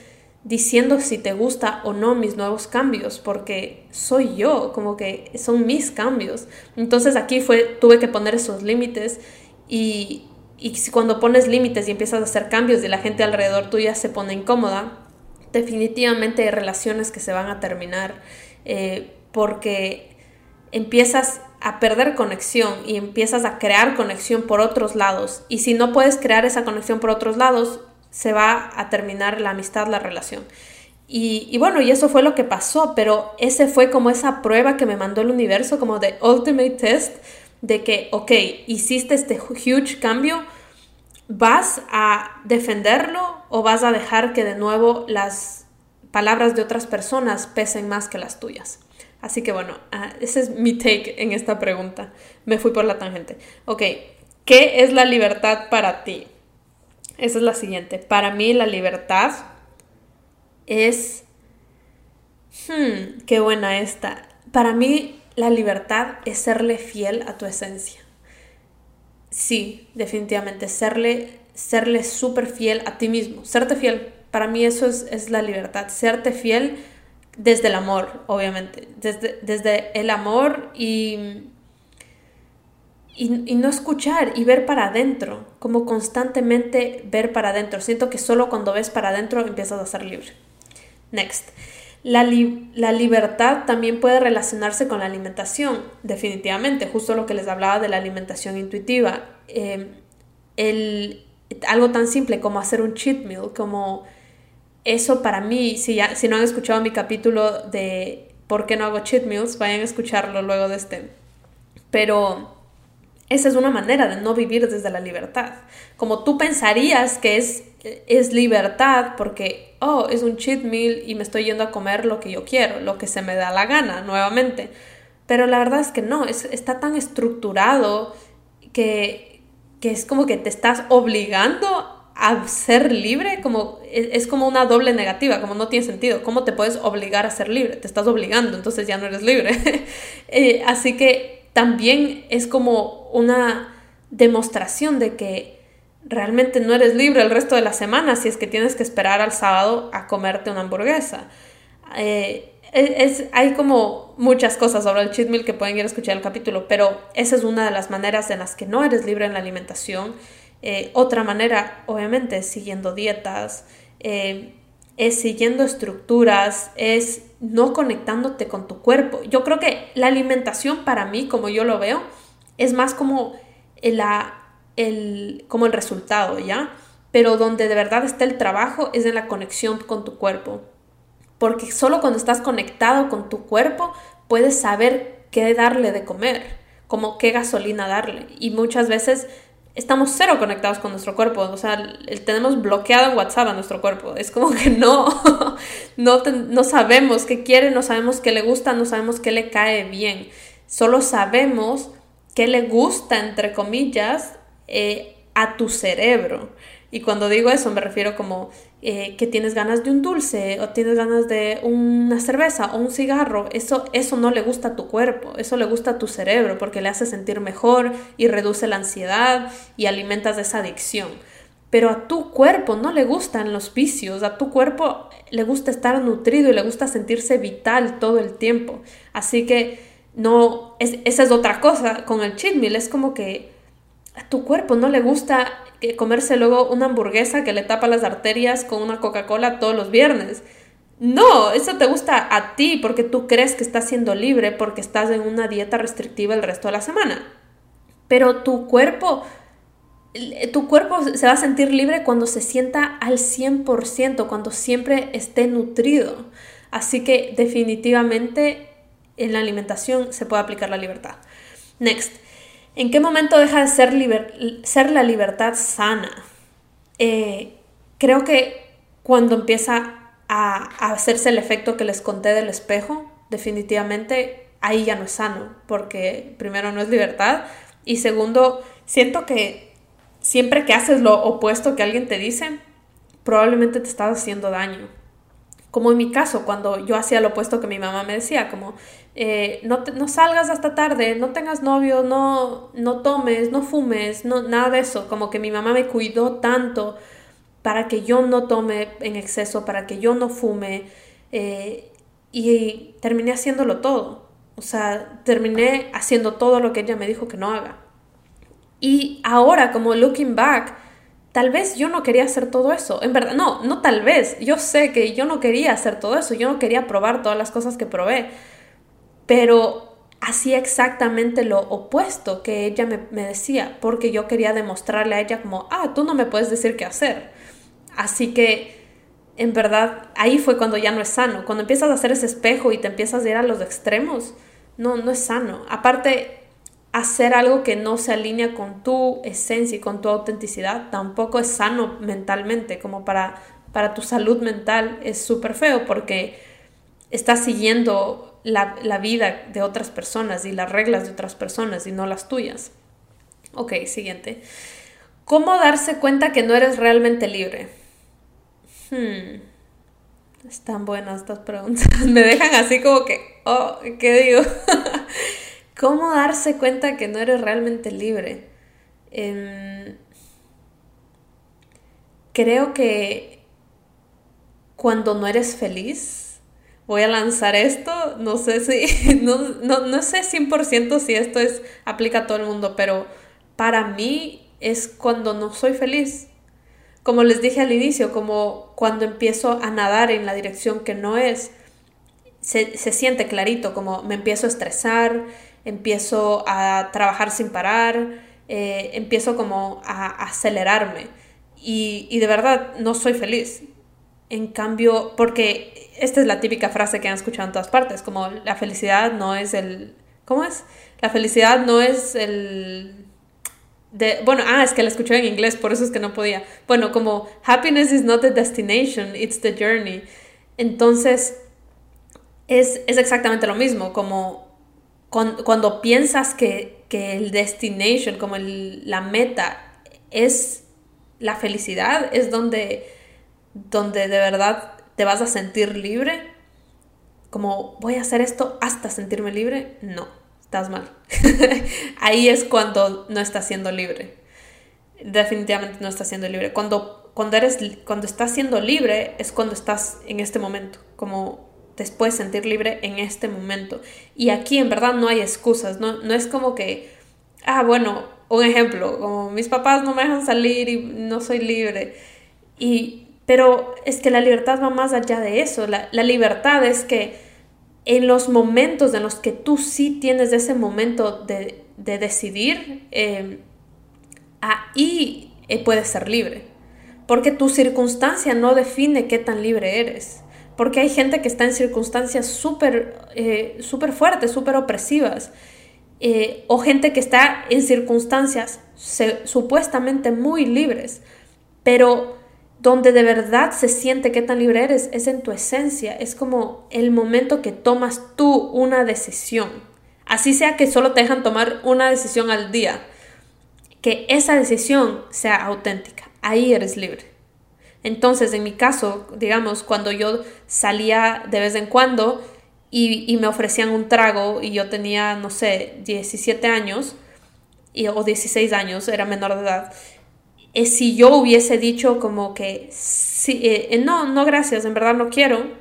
diciendo si te gusta o no mis nuevos cambios, porque soy yo, como que son mis cambios. Entonces aquí fue, tuve que poner esos límites y, y cuando pones límites y empiezas a hacer cambios y la gente alrededor tuya se pone incómoda, definitivamente hay relaciones que se van a terminar eh, porque empiezas a perder conexión y empiezas a crear conexión por otros lados. Y si no puedes crear esa conexión por otros lados, se va a terminar la amistad, la relación. Y, bueno, y eso fue lo que pasó, pero ese fue como esa prueba que me mandó el universo, como de ultimate test, de que, ok, hiciste este huge cambio, ¿vas a defenderlo o vas a dejar que de nuevo las palabras de otras personas pesen más que las tuyas? Así que bueno, ah, ese es mi take en esta pregunta. Me fui por la tangente. Ok, ¿qué es la libertad para ti? Esa es la siguiente. Para mí la libertad es... Hmm, qué buena esta. Para mí la libertad es serle fiel a tu esencia. Sí, definitivamente, serle serle súper fiel a ti mismo, serte fiel. Para mí eso es, es, la libertad, serte fiel desde el amor, obviamente, desde, desde el amor y y, no escuchar y ver para adentro, como constantemente ver para adentro. Siento que solo cuando ves para adentro empiezas a ser libre. Next. La, la, libertad también puede relacionarse con la alimentación, definitivamente, justo lo que les hablaba de la alimentación intuitiva. Em, el, algo tan simple como hacer un cheat meal, como eso para mí, si, ya, si no han escuchado mi capítulo de por qué no hago cheat meals, vayan a escucharlo luego de este. Pero esa es una manera de no vivir desde la libertad. Como tú pensarías que es, es libertad porque, oh, es un cheat meal y me estoy yendo a comer lo que yo quiero, lo que se me da la gana, nuevamente. Pero la verdad es que no, es, está tan estructurado que, que es como que te estás obligando a ser libre, como es, como una doble negativa, como no tiene sentido. ¿Cómo te puedes obligar a ser libre? Te estás obligando, entonces ya no eres libre. Eh, así que también es como una demostración de que realmente no eres libre el resto de la semana si es que tienes que esperar al sábado a comerte una hamburguesa. Eh, es, hay como muchas cosas sobre el cheat que pueden ir a escuchar el capítulo, pero esa es una de las maneras en las que no eres libre en la alimentación. Eh, otra manera, obviamente, siguiendo dietas, eh, es siguiendo estructuras, es no conectándote con tu cuerpo. Yo creo que la alimentación para mí, como yo lo veo, es más como, la, el, como el resultado, ¿ya? Pero donde de verdad está el trabajo es en la conexión con tu cuerpo. Porque solo cuando estás conectado con tu cuerpo puedes saber qué darle de comer, como qué gasolina darle. Y muchas veces estamos cero conectados con nuestro cuerpo, o sea, tenemos bloqueado en WhatsApp a nuestro cuerpo, es como que no, no, no sabemos qué quiere, no sabemos qué le gusta, no sabemos qué le cae bien, solo sabemos qué le gusta, entre comillas, eh, a tu cerebro. Y cuando digo eso me refiero como eh, que tienes ganas de un dulce o tienes ganas de una cerveza o un cigarro. Eso, eso no le gusta a tu cuerpo, eso le gusta a tu cerebro porque le hace sentir mejor y reduce la ansiedad y alimentas esa adicción. Pero a tu cuerpo no le gustan los vicios, a tu cuerpo le gusta estar nutrido y le gusta sentirse vital todo el tiempo. Así que no, esa es otra cosa con el cheat es como que a tu cuerpo no le gusta comerse luego una hamburguesa que le tapa las arterias con una Coca-Cola todos los viernes. No, eso te gusta a ti porque tú crees que estás siendo libre porque estás en una dieta restrictiva el resto de la semana. Pero tu cuerpo, tu cuerpo se va a sentir libre cuando se sienta al 100%, cuando siempre esté nutrido. Así que definitivamente en la alimentación se puede aplicar la libertad. Next, ¿en qué momento deja de ser, la libertad sana? Eh, creo que cuando empieza a, hacerse el efecto que les conté del espejo, definitivamente ahí ya no es sano, porque primero no es libertad y segundo, siento que siempre que haces lo opuesto que alguien te dice, probablemente te estás haciendo daño. Como en mi caso, cuando yo hacía lo opuesto que mi mamá me decía, como eh, no, no, salgas hasta tarde, no tengas novio, no, no tomes, no fumes, no, nada de eso. Como que mi mamá me cuidó tanto para que yo no tome en exceso, para que yo no fume. Eh, y terminé haciéndolo todo. O sea, terminé haciendo todo lo que ella me dijo que no haga. Y ahora, como looking back, tal vez yo no quería hacer todo eso. En verdad, no, no tal vez. Yo sé que yo no quería hacer todo eso. Yo no quería probar todas las cosas que probé. Pero hacía exactamente lo opuesto que ella me, decía, porque yo quería demostrarle a ella como, ah, tú no me puedes decir qué hacer. Así que, en verdad, ahí fue cuando ya no es sano. Cuando empiezas a hacer ese espejo y te empiezas a ir a los extremos, no, no es sano. Aparte, hacer algo que no se alinea con tu esencia y con tu autenticidad tampoco es sano mentalmente, como para, para tu salud mental es súper feo porque estás siguiendo la, la, vida de otras personas y las reglas de otras personas y no las tuyas. Ok, siguiente. ¿Cómo darse cuenta que no eres realmente libre? Hmm. Están buenas estas preguntas. Me dejan así como que, oh, ¿qué digo? ¿Cómo darse cuenta que no eres realmente libre? Em, creo que cuando no eres feliz, voy a lanzar esto, no sé si, no, no, no sé 100% si esto es, aplica a todo el mundo, pero para mí es cuando no soy feliz como les dije al inicio, como cuando empiezo a nadar en la dirección que no es, se, siente clarito, como me empiezo a estresar, empiezo a trabajar sin parar, eh, empiezo como a, acelerarme y, y de verdad no soy feliz. En cambio, porque esta es la típica frase que han escuchado en todas partes, como la felicidad no es el... ¿Cómo es? La felicidad no es el bueno, ah, es que la escuché en inglés, por eso es que no podía. Bueno, como happiness is not the destination, it's the journey. Entonces, es, exactamente lo mismo, como cuando, piensas que, el destination, como la meta, es la felicidad, es donde, donde de verdad te vas a sentir libre, como voy a hacer esto hasta sentirme libre, no estás mal. Ahí es cuando no estás siendo libre. Definitivamente no estás siendo libre. Cuando, cuando, eres, cuando estás siendo libre es cuando estás en este momento, como puedes sentir libre en este momento. Y aquí en verdad no hay excusas, no, no es como que, ah, bueno, un ejemplo, como mis papás no me dejan salir y no soy libre. Y, pero es que la libertad va más allá de eso. La, la libertad es que en los momentos en los que tú sí tienes ese momento de, decidir, em, ahí eh, puedes ser libre. Porque tu circunstancia no define qué tan libre eres. Porque hay gente que está en circunstancias súper eh, super fuertes, súper opresivas. Eh, o gente que está en circunstancias supuestamente muy libres. Pero donde de verdad se siente qué tan libre eres, es en tu esencia, es como el momento que tomas tú una decisión. Así sea que solo te dejan tomar una decisión al día, que esa decisión sea auténtica, ahí eres libre. Entonces, en mi caso, digamos, cuando yo salía de vez en cuando y, me ofrecían un trago y yo tenía, no sé, 17 años o 16 años, era menor de edad, es si yo hubiese dicho como que sí, eh, eh, no, no gracias, en verdad no quiero,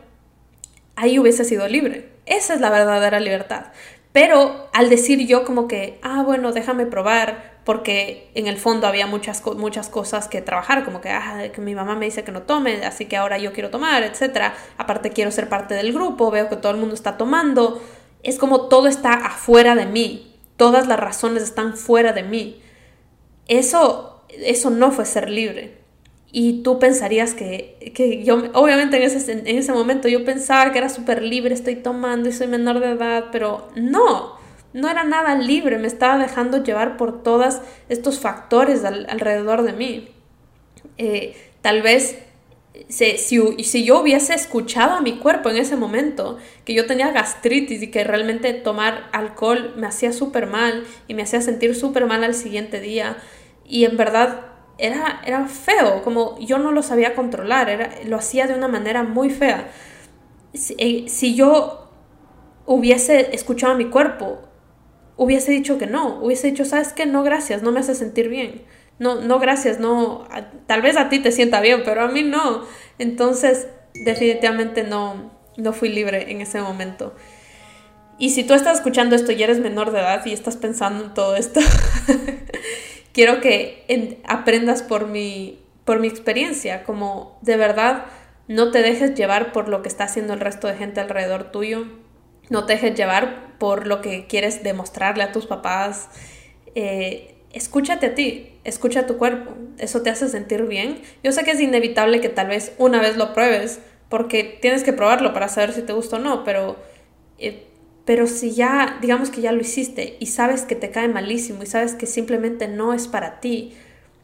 ahí hubiese sido libre. Esa es la verdadera libertad. Pero al decir yo como que, ah, bueno, déjame probar, porque en el fondo había muchas, muchas cosas que trabajar, como que, ah, que mi mamá me dice que no tome, así que ahora yo quiero tomar, etc. Aparte quiero ser parte del grupo, veo que todo el mundo está tomando. Es como todo está afuera de mí, todas las razones están fuera de mí. Eso, eso no fue ser libre. Y tú pensarías que, que yo, obviamente en ese, en ese momento yo pensaba que era súper libre, estoy tomando y soy menor de edad, pero no, no era nada libre, me estaba dejando llevar por todos estos factores alrededor de mí. Eh, tal vez si, si, yo hubiese escuchado a mi cuerpo en ese momento, que yo tenía gastritis y que realmente tomar alcohol me hacía súper mal y me hacía sentir súper mal al siguiente día, y en verdad era, era feo, como yo no lo sabía controlar, era, lo hacía de una manera muy fea. Si, eh, si yo hubiese escuchado a mi cuerpo, hubiese dicho que no, hubiese dicho, sabes qué, no gracias, no me hace sentir bien. No, no gracias, no, tal vez a ti te sienta bien, pero a mí no. Entonces, definitivamente no, no fui libre en ese momento. Y si tú estás escuchando esto y eres menor de edad y estás pensando en todo esto, quiero que aprendas por mi, por mi experiencia, como de verdad no te dejes llevar por lo que está haciendo el resto de gente alrededor tuyo no te dejes llevar por lo que quieres demostrarle a tus papás. Eh, escúchate a ti, escucha a tu cuerpo, eso te hace sentir bien. Yo sé que es inevitable que tal vez una vez lo pruebes, porque tienes que probarlo para saber si te gusta o no, pero, eh, pero si ya, digamos que ya lo hiciste y sabes que te cae malísimo y sabes que simplemente no es para ti,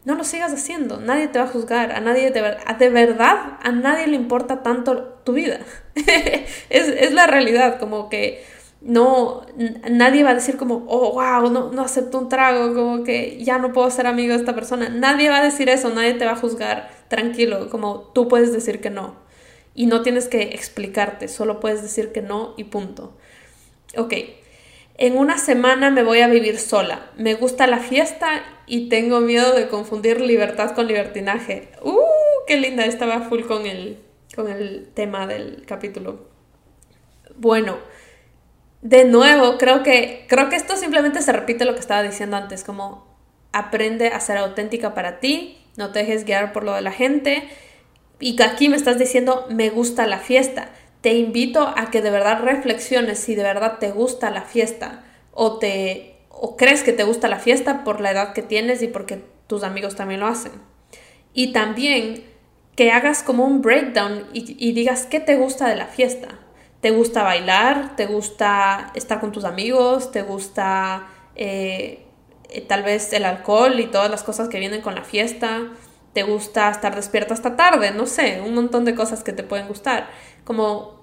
no lo sigas haciendo, nadie te va a juzgar, a nadie de, de verdad, a nadie le importa tanto tu vida. es, la realidad, como que no, nadie va a decir como, oh, wow, no, no acepto un trago, como que ya no puedo ser amigo de esta persona. Nadie va a decir eso, nadie te va a juzgar, tranquilo, como tú puedes decir que no. Y no tienes que explicarte, solo puedes decir que no y punto. Ok, en una semana me voy a vivir sola. Me gusta la fiesta y tengo miedo de confundir libertad con libertinaje. ¡Uh! ¡Qué linda! Estaba full con el, con el tema del capítulo. Bueno, de nuevo, creo que, creo que esto simplemente se repite lo que estaba diciendo antes, como aprende a ser auténtica para ti, no te dejes guiar por lo de la gente. Y aquí me estás diciendo, me gusta la fiesta te invito a que de verdad reflexiones si de verdad te gusta la fiesta o te o crees que te gusta la fiesta por la edad que tienes y porque tus amigos también lo hacen. Y también que hagas como un breakdown y, digas qué te gusta de la fiesta. ¿Te gusta bailar? ¿Te gusta estar con tus amigos? ¿Te gusta eh, eh, tal vez el alcohol y todas las cosas que vienen con la fiesta? ¿Te gusta estar despierta hasta tarde? No sé, un montón de cosas que te pueden gustar. Como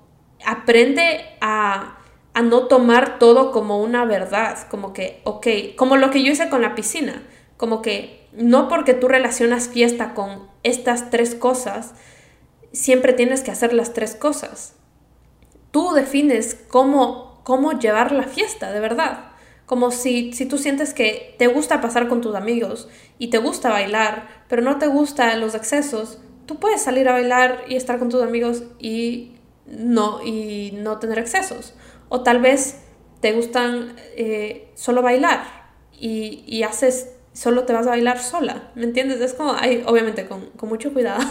aprende a, no tomar todo como una verdad, como que, ok, como lo que yo hice con la piscina, como que no porque tú relacionas fiesta con estas tres cosas, siempre tienes que hacer las tres cosas. Tú defines cómo, cómo llevar la fiesta, de verdad. Como si, si tú sientes que te gusta pasar con tus amigos y te gusta bailar, pero no te gustan los excesos, tú puedes salir a bailar y estar con tus amigos y no, y no tener excesos. O tal vez te gustan eh, solo bailar y, y, haces, solo te vas a bailar sola, ¿me entiendes? Es como, hay, obviamente con, con mucho cuidado.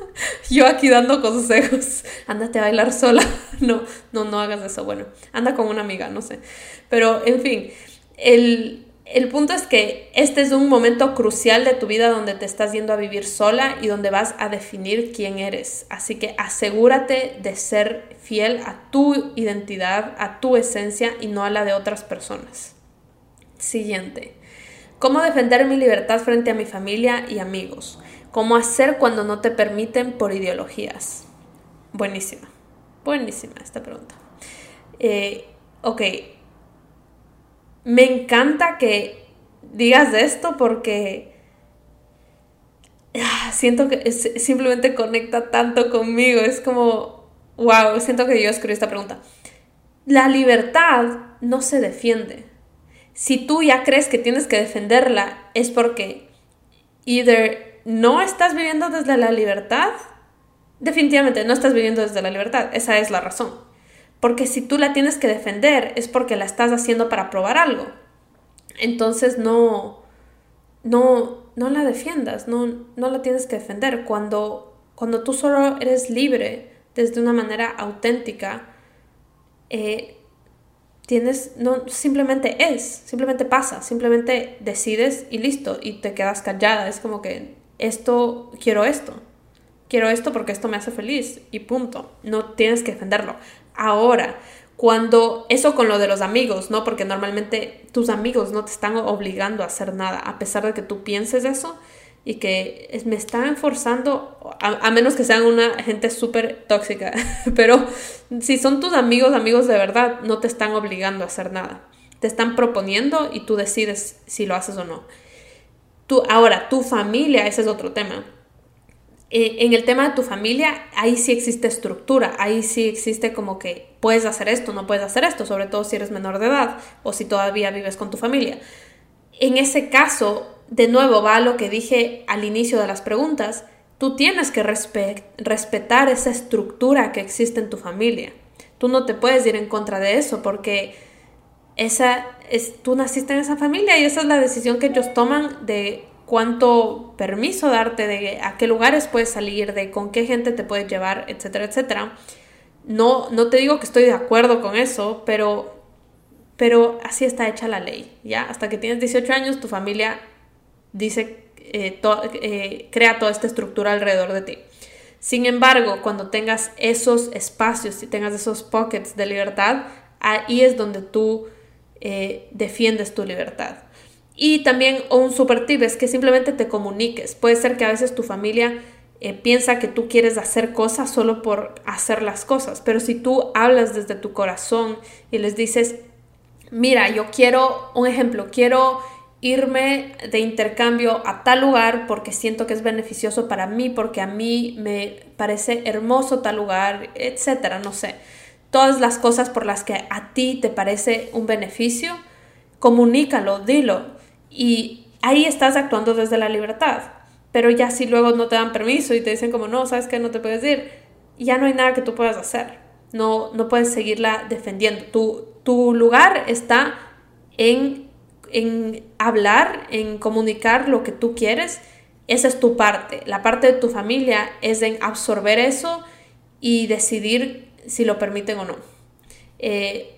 Yo aquí dando consejos, ándate a bailar sola. no, no, no hagas eso. Bueno, anda con una amiga, no sé. Pero, en fin, el, el punto es que este es un momento crucial de tu vida donde te estás yendo a vivir sola y donde vas a definir quién eres. Así que asegúrate de ser fiel a tu identidad, a tu esencia y no a la de otras personas. Siguiente. ¿Cómo defender mi libertad frente a mi familia y amigos? ¿Cómo hacer cuando no te permiten por ideologías? Buenísima. Buenísima esta pregunta. Eh, ok me encanta que digas esto porque ah, siento que simplemente conecta tanto conmigo. Es como, wow, siento que yo escribí esta pregunta. La libertad no se defiende. Si tú ya crees que tienes que defenderla, es porque either no estás viviendo desde la libertad, definitivamente no estás viviendo desde la libertad, esa es la razón. Porque si tú la tienes que defender es porque la estás haciendo para probar algo. Entonces no, no, no la defiendas, no, no la tienes que defender. Cuando, cuando tú solo eres libre desde una manera auténtica, eh, tienes, no, simplemente es, simplemente pasa, simplemente decides y listo, y te quedas callada. Es como que esto, quiero esto, quiero esto porque esto me hace feliz y punto. No tienes que defenderlo. Ahora, cuando eso con lo de los amigos, ¿no? Porque normalmente tus amigos no te están obligando a hacer nada, a pesar de que tú pienses eso y que me están forzando, a, menos que sean una gente súper tóxica, pero si son tus amigos, amigos de verdad, no te están obligando a hacer nada. Te están proponiendo y tú decides si lo haces o no. Tú, ahora, tu familia, ese es otro tema en el tema de tu familia, ahí sí existe estructura, ahí sí existe como que puedes hacer esto, no puedes hacer esto, sobre todo si eres menor de edad o si todavía vives con tu familia. En ese caso, de nuevo va a lo que dije al inicio de las preguntas, tú tienes que respetar esa estructura que existe en tu familia. Tú no te puedes ir en contra de eso porque esa es, tú naciste en esa familia y esa es la decisión que ellos toman de cuánto permiso darte, de a qué lugares puedes salir, de con qué gente te puedes llevar, etcétera, etcétera. No, no te digo que estoy de acuerdo con eso, pero, pero así está hecha la ley, ¿ya? Hasta que tienes 18 años, tu familia dice, eh, eh, crea toda esta estructura alrededor de ti. Sin embargo, cuando tengas esos espacios y tengas esos pockets de libertad, ahí es donde tú eh, defiendes tu libertad. Y también un super tip es que simplemente te comuniques. Puede ser que a veces tu familia eh, piensa que tú quieres hacer cosas solo por hacer las cosas, pero si tú hablas desde tu corazón y les dices, mira, yo quiero, un ejemplo, quiero irme de intercambio a tal lugar porque siento que es beneficioso para mí, porque a mí me parece hermoso tal lugar, etcétera, no sé. Todas las cosas por las que a ti te parece un beneficio, comunícalo, dilo y ahí estás actuando desde la libertad. Pero ya si luego no te dan permiso y te dicen como no, sabes que no te puedes ir, ya no hay nada que tú puedas hacer. No, no puedes seguirla defendiendo. Tu, tu lugar está en, en hablar, en comunicar lo que tú quieres. Esa es tu parte. La parte de tu familia es en absorber eso y decidir si lo permiten o no. Eh,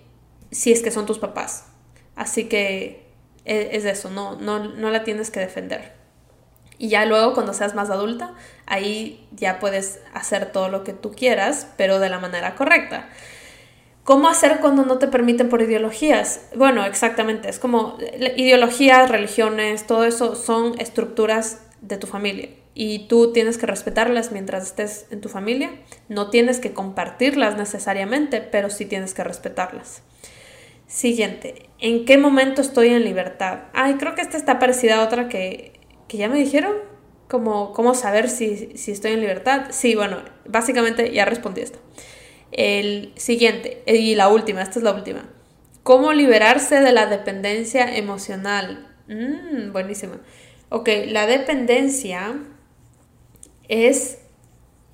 si es que son tus papás. Así que es, eso, no, no, no la tienes que defender. Y ya luego cuando seas más adulta, ahí ya puedes hacer todo lo que tú quieras, pero de la manera correcta. ¿Cómo hacer cuando no te permiten por ideologías? Bueno, exactamente, es como ideologías, religiones, todo eso son estructuras de tu familia y tú tienes que respetarlas mientras estés en tu familia. No tienes que compartirlas necesariamente, pero sí tienes que respetarlas. Siguiente, ¿en qué momento estoy en libertad? Ay, creo que esta está parecida a otra que, ya me dijeron. Como, ¿Cómo saber si, si, estoy en libertad? Sí, bueno, básicamente ya respondí esto. El siguiente, y la última, esta es la última. ¿Cómo liberarse de la dependencia emocional? Mm, buenísima. Ok, la dependencia es...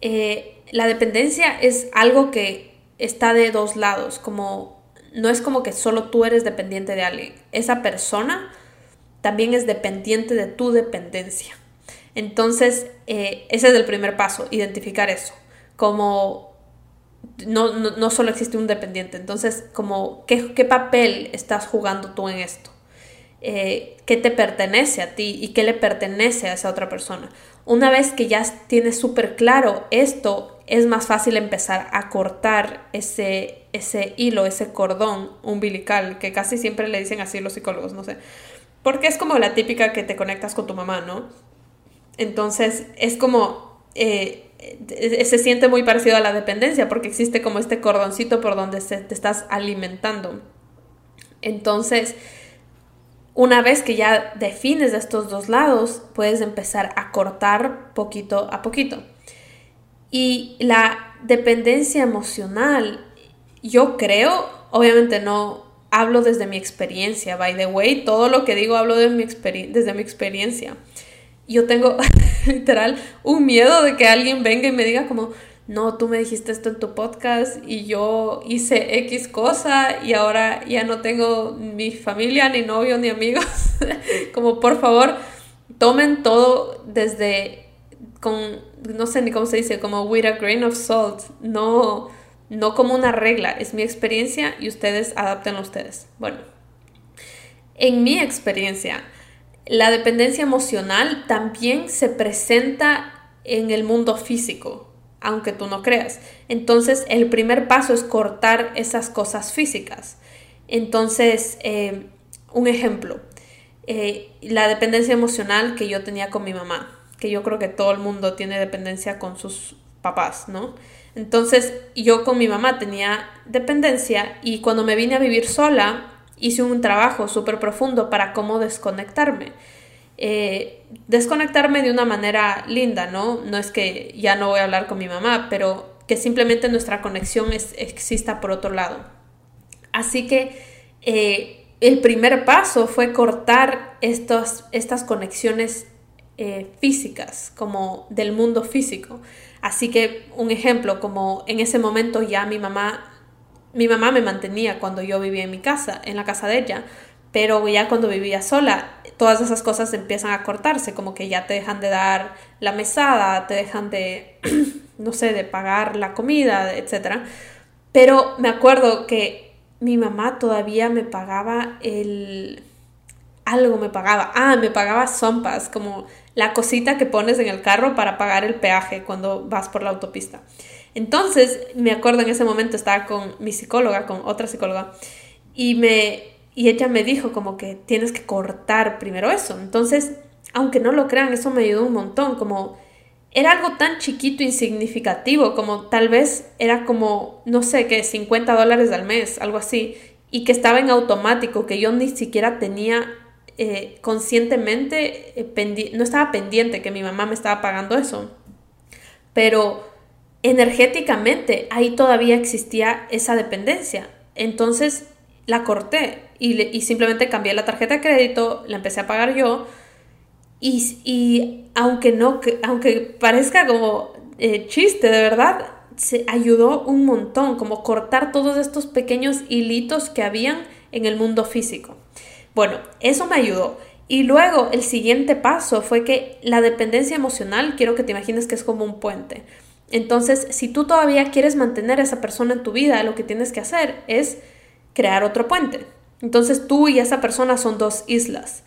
Eh, la dependencia es algo que está de dos lados, como no es como que solo tú eres dependiente de alguien. Esa persona también es dependiente de tu dependencia. Entonces, eh, ese es el primer paso, identificar eso. Como no, no, solo existe un dependiente. Entonces, como, ¿qué, qué papel estás jugando tú en esto? Eh, ¿Qué te pertenece a ti y qué le pertenece a esa otra persona? Una vez que ya tienes súper claro esto, es más fácil empezar a cortar ese, ese hilo, ese cordón umbilical, que casi siempre le dicen así los psicólogos, no sé. Porque es como la típica que te conectas con tu mamá, ¿no? Entonces es como, eh, se siente muy parecido a la dependencia, porque existe como este cordoncito por donde te estás alimentando. Entonces, una vez que ya defines estos dos lados, puedes empezar a cortar poquito a poquito. Y la dependencia emocional, yo creo, obviamente no hablo desde mi experiencia, by the way, todo lo que digo hablo mi desde mi experiencia. Yo tengo literal un miedo de que alguien venga y me diga como, no, tú me dijiste esto en tu podcast y yo hice X cosa y ahora ya no tengo ni familia, ni novio, ni amigos. como por favor, tomen todo desde con, no sé ni cómo se dice, como with a grain of salt, no, no como una regla, es mi experiencia y ustedes adaptenlo ustedes. Bueno, en mi experiencia, la dependencia emocional también se presenta en el mundo físico, aunque tú no creas. Entonces, el primer paso es cortar esas cosas físicas. Entonces, eh, un ejemplo, eh, la dependencia emocional que yo tenía con mi mamá, que yo creo que todo el mundo tiene dependencia con sus papás, ¿no? Entonces, yo con mi mamá tenía dependencia y cuando me vine a vivir sola, hice un trabajo súper profundo para cómo desconectarme. Eh, desconectarme de una manera linda, ¿no? No es que ya no voy a hablar con mi mamá, pero que simplemente nuestra conexión es, exista por otro lado. Así que eh, el primer paso fue cortar estos, estas conexiones eh, físicas, como del mundo físico. Así que un ejemplo, como en ese momento ya mi mamá mi mamá me mantenía cuando yo vivía en mi casa, en la casa de ella, pero ya cuando vivía sola, todas esas cosas empiezan a cortarse, como que ya te dejan de dar la mesada, te dejan de, no sé, de pagar la comida, etc. Pero me acuerdo que mi mamá todavía me pagaba el... algo me pagaba. Ah, me pagaba zompas, como la cosita que pones en el carro para pagar el peaje cuando vas por la autopista. Entonces, me acuerdo en ese momento estaba con mi psicóloga, con otra psicóloga, y, me, y ella me dijo como que tienes que cortar primero eso. Entonces, aunque no lo crean, eso me ayudó un montón, como era algo tan chiquito, insignificativo, como tal vez era como, no sé, que 50 dólares al mes, algo así, y que estaba en automático, que yo ni siquiera tenía eh, conscientemente, eh, no estaba pendiente que mi mamá me estaba pagando eso. Pero energéticamente ahí todavía existía esa dependencia. Entonces la corté y, simplemente cambié la tarjeta de crédito, la empecé a pagar yo y, aunque no, aunque parezca como eh, chiste, de verdad, se ayudó un montón, como cortar todos estos pequeños hilitos que habían en el mundo físico. Bueno, eso me ayudó. Y luego el siguiente paso fue que la dependencia emocional, quiero que te imagines que es como un puente. Entonces, si tú todavía quieres mantener a esa persona en tu vida, lo que tienes que hacer es crear otro puente. Entonces tú y esa persona son dos islas.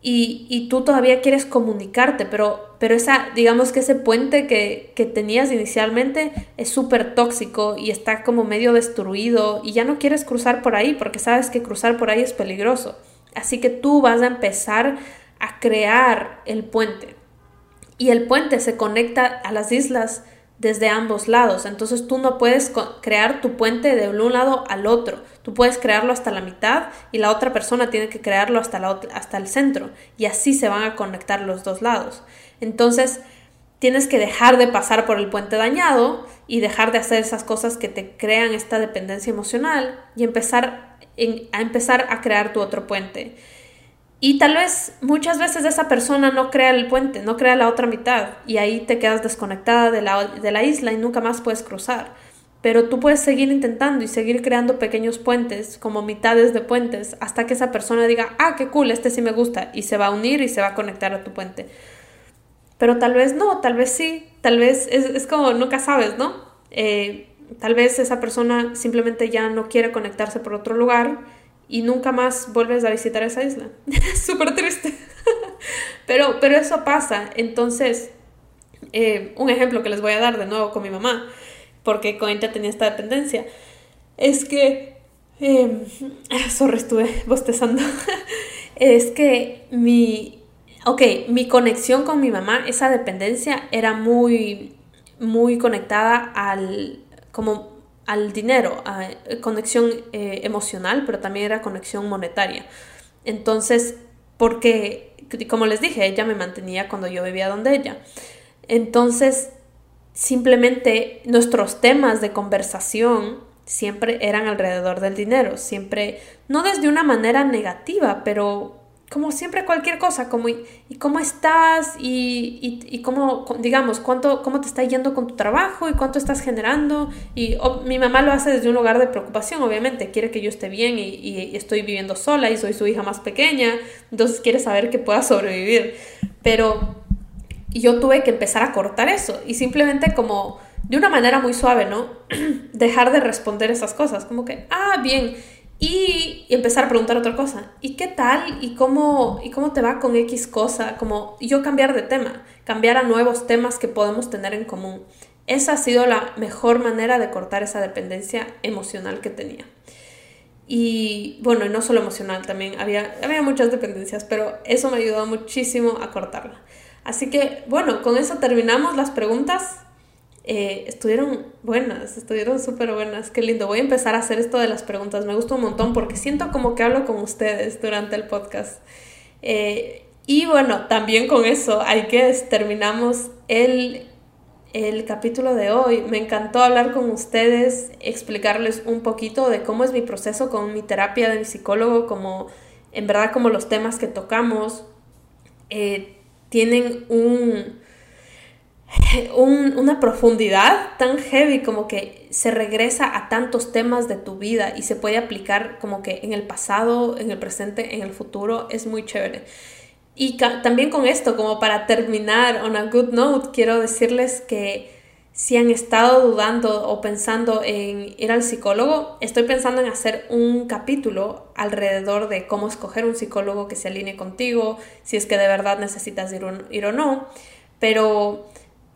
Y, tú todavía quieres comunicarte, pero, pero esa, digamos que ese puente que, que tenías inicialmente es súper tóxico y está como medio destruido y ya no quieres cruzar por ahí porque sabes que cruzar por ahí es peligroso. Así que tú vas a empezar a crear el puente. Y el puente se conecta a las islas desde ambos lados. Entonces tú no puedes crear tu puente de un lado al otro. Tú puedes crearlo hasta la mitad y la otra persona tiene que crearlo hasta, la hasta el centro. Y así se van a conectar los dos lados. Entonces tienes que dejar de pasar por el puente dañado y dejar de hacer esas cosas que te crean esta dependencia emocional y empezar a empezar a crear tu otro puente. Y tal vez muchas veces esa persona no crea el puente, no crea la otra mitad y ahí te quedas desconectada de la, de la isla y nunca más puedes cruzar. Pero tú puedes seguir intentando y seguir creando pequeños puentes, como mitades de puentes, hasta que esa persona diga, ah, qué cool, este sí me gusta, y se va a unir y se va a conectar a tu puente. Pero tal vez no, tal vez sí, tal vez es, como nunca sabes, ¿no? Eh, tal vez esa persona simplemente ya no quiere conectarse por otro lugar y nunca más vuelves a visitar esa isla. Súper triste. pero, pero eso pasa. Entonces, eh, un ejemplo que les voy a dar de nuevo con mi mamá, porque con ella tenía esta dependencia, es que... Eh, sorry, estuve bostezando. es que mi... Ok, mi conexión con mi mamá, esa dependencia era muy, muy conectada al, como al dinero, a eh, conexión eh, emocional, pero también era conexión monetaria. Entonces, porque, como les dije, ella me mantenía cuando yo vivía donde ella. Entonces, simplemente nuestros temas de conversación siempre eran alrededor del dinero, siempre, no desde una manera negativa, pero como siempre cualquier cosa, como y, cómo estás y, y, cómo, digamos, cuánto, cómo te está yendo con tu trabajo y cuánto estás generando. Y mi mamá lo hace desde un lugar de preocupación, obviamente, quiere que yo esté bien y, y, estoy viviendo sola y soy su hija más pequeña, entonces quiere saber que pueda sobrevivir. pero yo tuve que empezar a cortar eso y simplemente como de una manera muy suave, ¿no? Dejar de responder esas cosas, como que, ah, bien, y, empezar a preguntar otra cosa. ¿Y qué tal? ¿Y cómo, ¿Y cómo te va con X cosa? Como yo cambiar de tema, cambiar a nuevos temas que podemos tener en común. Esa ha sido la mejor manera de cortar esa dependencia emocional que tenía. Y bueno, y no solo emocional, también había, había muchas dependencias, pero eso me ayudó muchísimo a cortarla. Así que bueno, con eso terminamos las preguntas. Eh, estuvieron buenas, estuvieron súper buenas, qué lindo. Voy a empezar a hacer esto de las preguntas, me gusta un montón porque siento como que hablo con ustedes durante el podcast. Eh, y bueno, también con eso, hay que terminamos el, el capítulo de hoy. Me encantó hablar con ustedes, explicarles un poquito de cómo es mi proceso con mi terapia de mi psicólogo, como en verdad como los temas que tocamos eh, tienen un una profundidad tan heavy como que se regresa a tantos temas de tu vida y se puede aplicar como que en el pasado, en el presente, en el futuro, es muy chévere. Y también con esto, como para terminar on a good note, quiero decirles que si han estado dudando o pensando en ir al psicólogo, estoy pensando en hacer un capítulo alrededor de cómo escoger un psicólogo que se alinee contigo, si es que de verdad necesitas ir, ir o no. Pero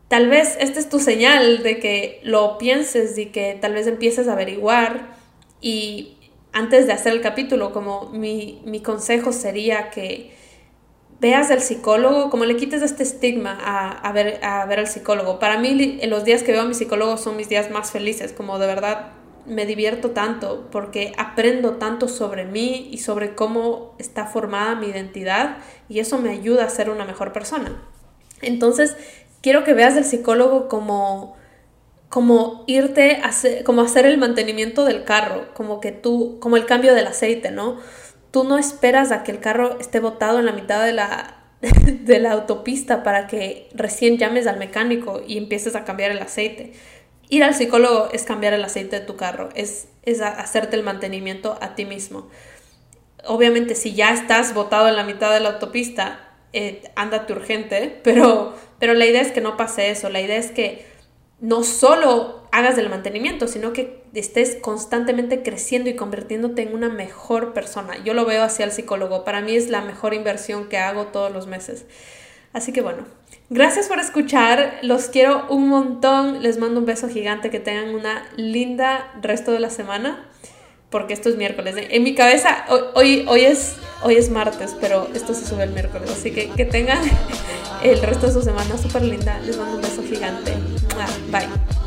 tal vez esta es tu señal de que lo pienses y que tal vez empieces a averiguar y antes de hacer el capítulo, como mi, consejo sería que veas al psicólogo, como le quites este estigma a, ver, a ver al psicólogo. Para mí los días que veo a mi psicólogo son mis días más felices, como de verdad me divierto tanto porque aprendo tanto sobre mí y sobre cómo está formada mi identidad y eso me ayuda a ser una mejor persona. Entonces, quiero que veas al psicólogo como como irte hacer, como hacer el mantenimiento del carro, como que tú, como el cambio del aceite, ¿no? Tú no esperas a que el carro esté botado en la mitad de la, de la autopista para que recién llames al mecánico y empieces a cambiar el aceite. Ir al psicólogo es cambiar el aceite de tu carro, es, es hacerte el mantenimiento a ti mismo. Obviamente si ya estás botado en la mitad de la autopista, eh, ándate urgente, pero, pero la idea es que no pase eso, la idea es que no solo hagas el mantenimiento, sino que estés constantemente creciendo y convirtiéndote en una mejor persona. Yo lo veo hacia el psicólogo, para mí es la mejor inversión que hago todos los meses. Así que bueno, gracias por escuchar, los quiero un montón, les mando un beso gigante, que tengan una linda resto de la semana porque esto es miércoles. En mi cabeza, hoy, hoy, es, hoy es martes, pero esto se sube el miércoles. Así que que tengan el resto de su semana súper linda. Les mando un beso gigante. Bye.